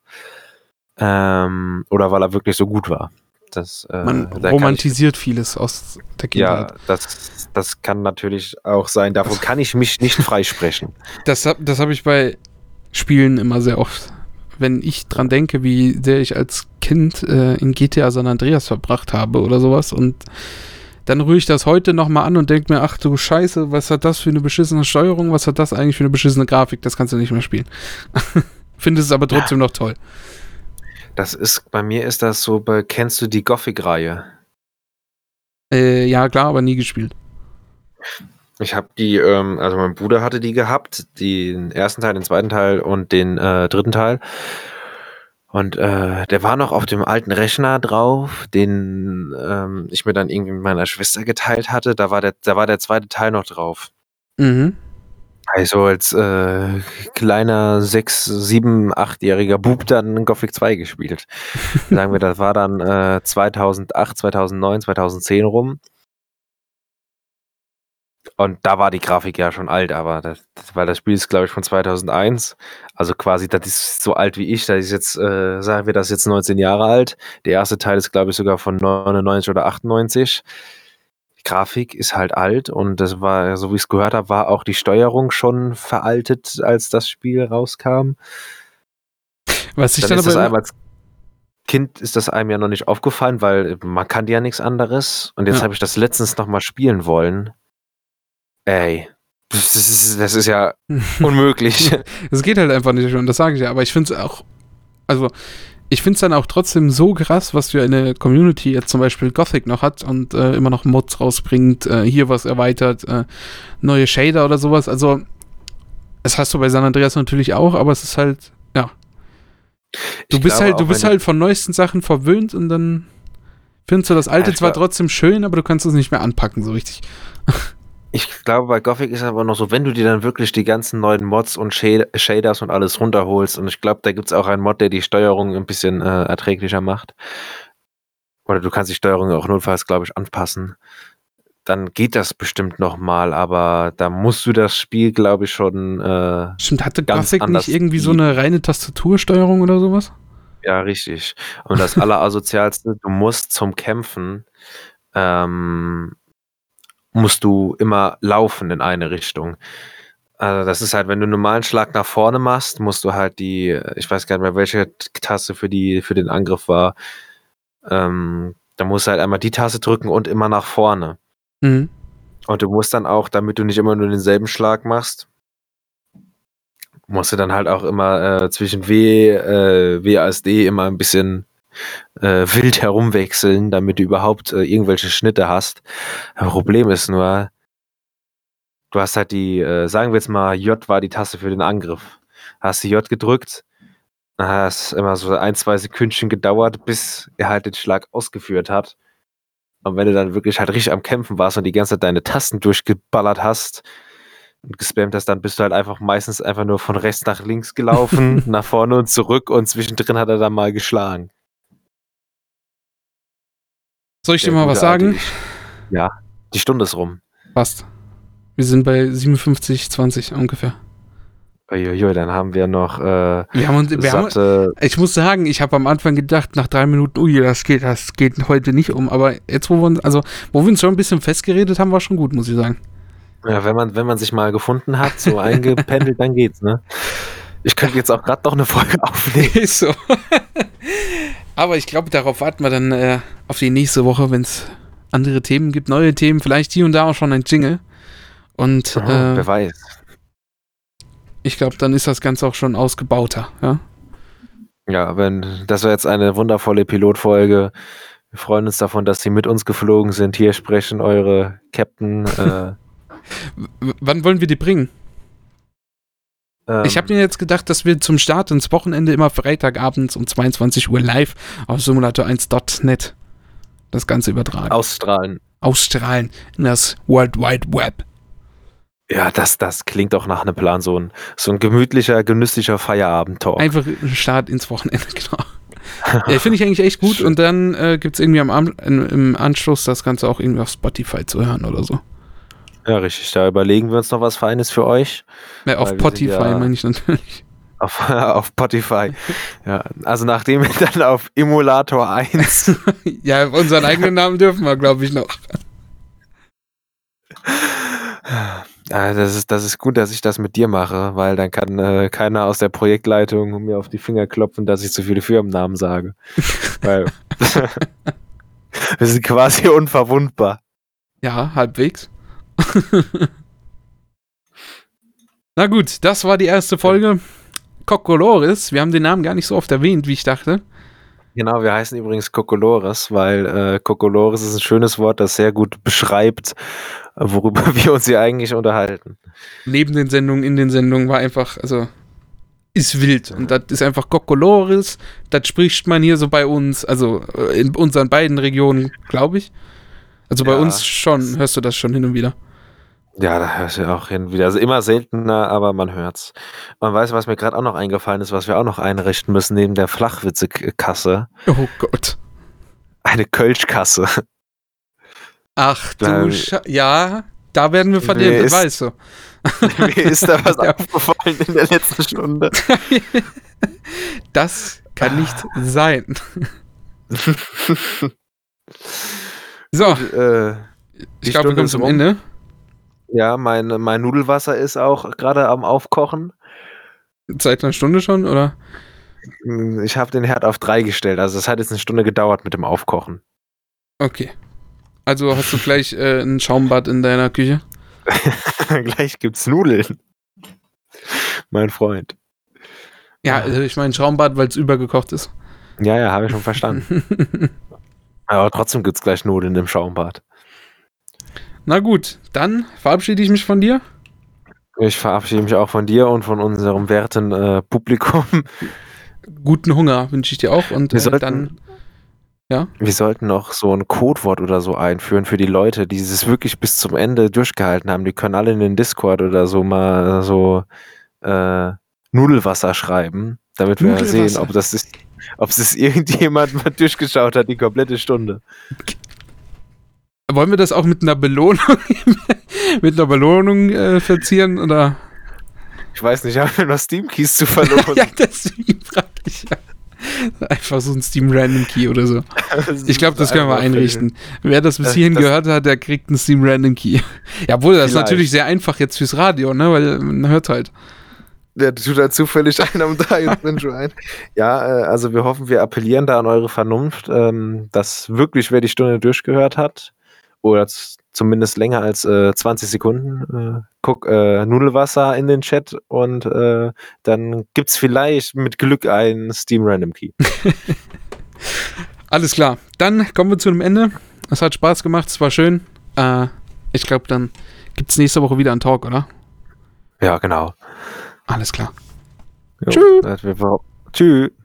Ähm, oder weil er wirklich so gut war. Das, äh, Man romantisiert ich, vieles aus der Kindheit. Ja, das, das kann natürlich auch sein. Davon kann ich mich nicht freisprechen. Das, das habe ich bei Spielen immer sehr oft wenn ich dran denke, wie sehr ich als Kind äh, in GTA San Andreas verbracht habe oder sowas und dann rühre ich das heute nochmal an und denke mir, ach du Scheiße, was hat das für eine beschissene Steuerung, was hat das eigentlich für eine beschissene Grafik, das kannst du nicht mehr spielen. Finde es aber trotzdem ja. noch toll. Das ist, bei mir ist das so, kennst du die Gothic-Reihe? Äh, ja, klar, aber nie gespielt. Ich habe die, ähm, also mein Bruder hatte die gehabt, den ersten Teil, den zweiten Teil und den äh, dritten Teil. Und äh, der war noch auf dem alten Rechner drauf, den ähm, ich mir dann irgendwie mit meiner Schwester geteilt hatte. Da war der, da war der zweite Teil noch drauf. Mhm. Also als äh, kleiner sechs, sieben, achtjähriger Bub dann Gothic 2 gespielt. Sagen wir, das war dann äh, 2008, 2009, 2010 rum. Und da war die Grafik ja schon alt, aber das, weil das Spiel ist, glaube ich, von 2001. Also quasi, das ist so alt wie ich. Das ist jetzt, äh, sagen wir, das ist jetzt 19 Jahre alt. Der erste Teil ist, glaube ich, sogar von 99 oder 98. Die Grafik ist halt alt und das war, so wie ich es gehört habe, war auch die Steuerung schon veraltet, als das Spiel rauskam. Was ich dann, dann aber als Kind ist das einem ja noch nicht aufgefallen, weil man kann ja nichts anderes. Und jetzt ja. habe ich das letztens noch mal spielen wollen. Ey, das ist, das ist ja unmöglich. Es geht halt einfach nicht schon, das sage ich ja. Aber ich finde es auch, also ich finde es dann auch trotzdem so krass, was für eine Community jetzt zum Beispiel Gothic noch hat und äh, immer noch Mods rausbringt, äh, hier was erweitert, äh, neue Shader oder sowas. Also, das hast du bei San Andreas natürlich auch, aber es ist halt, ja. Du ich bist halt, du bist halt von neuesten Sachen verwöhnt und dann findest du das alte ja, zwar trotzdem schön, aber du kannst es nicht mehr anpacken, so richtig. Ich glaube, bei Gothic ist es aber noch so, wenn du dir dann wirklich die ganzen neuen Mods und Shaders und alles runterholst, und ich glaube, da gibt es auch einen Mod, der die Steuerung ein bisschen äh, erträglicher macht. Oder du kannst die Steuerung auch notfalls, glaube ich, anpassen. Dann geht das bestimmt nochmal, aber da musst du das Spiel, glaube ich, schon. Äh, Stimmt, hatte Gothic nicht irgendwie so eine reine Tastatursteuerung oder sowas? Ja, richtig. Und das Allerasozialste, du musst zum Kämpfen ähm, musst du immer laufen in eine Richtung. Also das ist halt, wenn du einen normalen Schlag nach vorne machst, musst du halt die, ich weiß gar nicht mehr, welche Taste für die, für den Angriff war. Ähm, da musst du halt einmal die Taste drücken und immer nach vorne. Mhm. Und du musst dann auch, damit du nicht immer nur denselben Schlag machst, musst du dann halt auch immer äh, zwischen W, äh, WASD immer ein bisschen äh, wild herumwechseln, damit du überhaupt äh, irgendwelche Schnitte hast. Problem ist nur, du hast halt die, äh, sagen wir jetzt mal, J war die Taste für den Angriff. Hast die J gedrückt, dann hat es immer so ein, zwei Sekündchen gedauert, bis er halt den Schlag ausgeführt hat. Und wenn du dann wirklich halt richtig am Kämpfen warst und die ganze Zeit deine Tasten durchgeballert hast und gespammt hast, dann bist du halt einfach meistens einfach nur von rechts nach links gelaufen, nach vorne und zurück und zwischendrin hat er dann mal geschlagen. Soll ich dir mal was sagen? Ja, die Stunde ist rum. Passt. Wir sind bei 57, 20 ungefähr. Uiuiui, dann haben wir noch. Äh, wir haben uns, wir haben, ich muss sagen, ich habe am Anfang gedacht, nach drei Minuten, ui, das geht, das geht heute nicht um. Aber jetzt, wo wir uns, also, wo wir uns schon ein bisschen festgeredet haben, war schon gut, muss ich sagen. Ja, wenn man, wenn man sich mal gefunden hat, so eingependelt, dann geht's, ne? Ich könnte jetzt auch gerade noch eine Folge aufnehmen. So. Aber ich glaube, darauf warten wir dann äh, auf die nächste Woche, wenn es andere Themen gibt, neue Themen, vielleicht hier und da auch schon ein Jingle. Und oh, äh, wer weiß. Ich glaube, dann ist das Ganze auch schon ausgebauter, ja. Ja, wenn das war jetzt eine wundervolle Pilotfolge. Wir freuen uns davon, dass Sie mit uns geflogen sind. Hier sprechen eure Captain. Äh, wann wollen wir die bringen? Ähm, ich habe mir jetzt gedacht, dass wir zum Start ins Wochenende immer Freitagabends um 22 Uhr live auf Simulator1.net das Ganze übertragen. Ausstrahlen. Ausstrahlen in das World Wide Web. Ja, das, das klingt auch nach einem Plan, so ein, so ein gemütlicher, genüsslicher Feierabend-Talk. Einfach ein Start ins Wochenende, genau. ja, Finde ich eigentlich echt gut. Und dann äh, gibt es irgendwie am, im Anschluss das Ganze auch irgendwie auf Spotify zu hören oder so. Ja, richtig. Da überlegen wir uns noch was Feines für euch. Ja, auf Spotify ja meine ich natürlich. Auf, auf Spotify. ja, also nachdem wir dann auf Emulator 1. ja, unseren eigenen Namen dürfen wir, glaube ich, noch. Ja, das ist, das ist gut, dass ich das mit dir mache, weil dann kann äh, keiner aus der Projektleitung mir auf die Finger klopfen, dass ich zu viele Firmennamen sage. weil wir sind quasi unverwundbar. Ja, halbwegs. Na gut, das war die erste Folge. Kokolores. Wir haben den Namen gar nicht so oft erwähnt, wie ich dachte. Genau, wir heißen übrigens Kokolores, weil äh, Kokolores ist ein schönes Wort, das sehr gut beschreibt, worüber wir uns hier eigentlich unterhalten. Neben den Sendungen, in den Sendungen war einfach, also ist wild. Und das ist einfach Kokolores. Das spricht man hier so bei uns, also äh, in unseren beiden Regionen, glaube ich. Also bei ja, uns schon, hörst du das schon hin und wieder. Ja, da hörst du auch hin wieder. Also immer seltener, aber man hört's. Man weiß, was mir gerade auch noch eingefallen ist, was wir auch noch einrichten müssen neben der Flachwitze-Kasse. Oh Gott. Eine Kölschkasse. Ach du Sche Ja, da werden wir verlieren, das weißt du. Mir ist da was ja. aufgefallen in der letzten Stunde. das kann nicht sein. so. Und, äh, ich glaube, wir kommen zum Ende. Ja, mein, mein Nudelwasser ist auch gerade am Aufkochen. Seit einer Stunde schon, oder? Hm, ich habe den Herd auf drei gestellt, also es hat jetzt eine Stunde gedauert mit dem Aufkochen. Okay. Also hast du gleich äh, ein Schaumbad in deiner Küche? gleich gibt's Nudeln. Mein Freund. Ja, also ich meine Schaumbad, weil es übergekocht ist. Ja, ja, habe ich schon verstanden. Aber trotzdem gibt's gleich Nudeln im Schaumbad. Na gut, dann verabschiede ich mich von dir. Ich verabschiede mich auch von dir und von unserem werten äh, Publikum. Guten Hunger wünsche ich dir auch und wir äh, sollten, dann. Ja? Wir sollten noch so ein Codewort oder so einführen für die Leute, die es wirklich bis zum Ende durchgehalten haben. Die können alle in den Discord oder so mal so äh, Nudelwasser schreiben, damit wir sehen, ob das ist, ob es irgendjemand mal durchgeschaut hat, die komplette Stunde. Wollen wir das auch mit einer Belohnung, mit einer Belohnung äh, verzieren oder? Ich weiß nicht, haben wir noch Steam Keys zu verloren? ja, deswegen frage ich ja. Einfach so ein Steam Random Key oder so. Ich glaube, das können wir einrichten. Wer das bis hierhin das gehört hat, der kriegt einen Steam Random Key. Ja, obwohl, das ist natürlich sehr einfach jetzt fürs Radio, ne? Weil man hört halt. Der tut da zufällig ein am 3 und schon ein. Ja, äh, also wir hoffen, wir appellieren da an eure Vernunft, ähm, dass wirklich, wer die Stunde durchgehört hat, oder zumindest länger als äh, 20 Sekunden. Äh, guck äh, Nudelwasser in den Chat und äh, dann gibt es vielleicht mit Glück einen Steam Random Key. Alles klar. Dann kommen wir zu einem Ende. Es hat Spaß gemacht, es war schön. Äh, ich glaube, dann gibt es nächste Woche wieder einen Talk, oder? Ja, genau. Alles klar. Jo, Tschüss. Tschüss.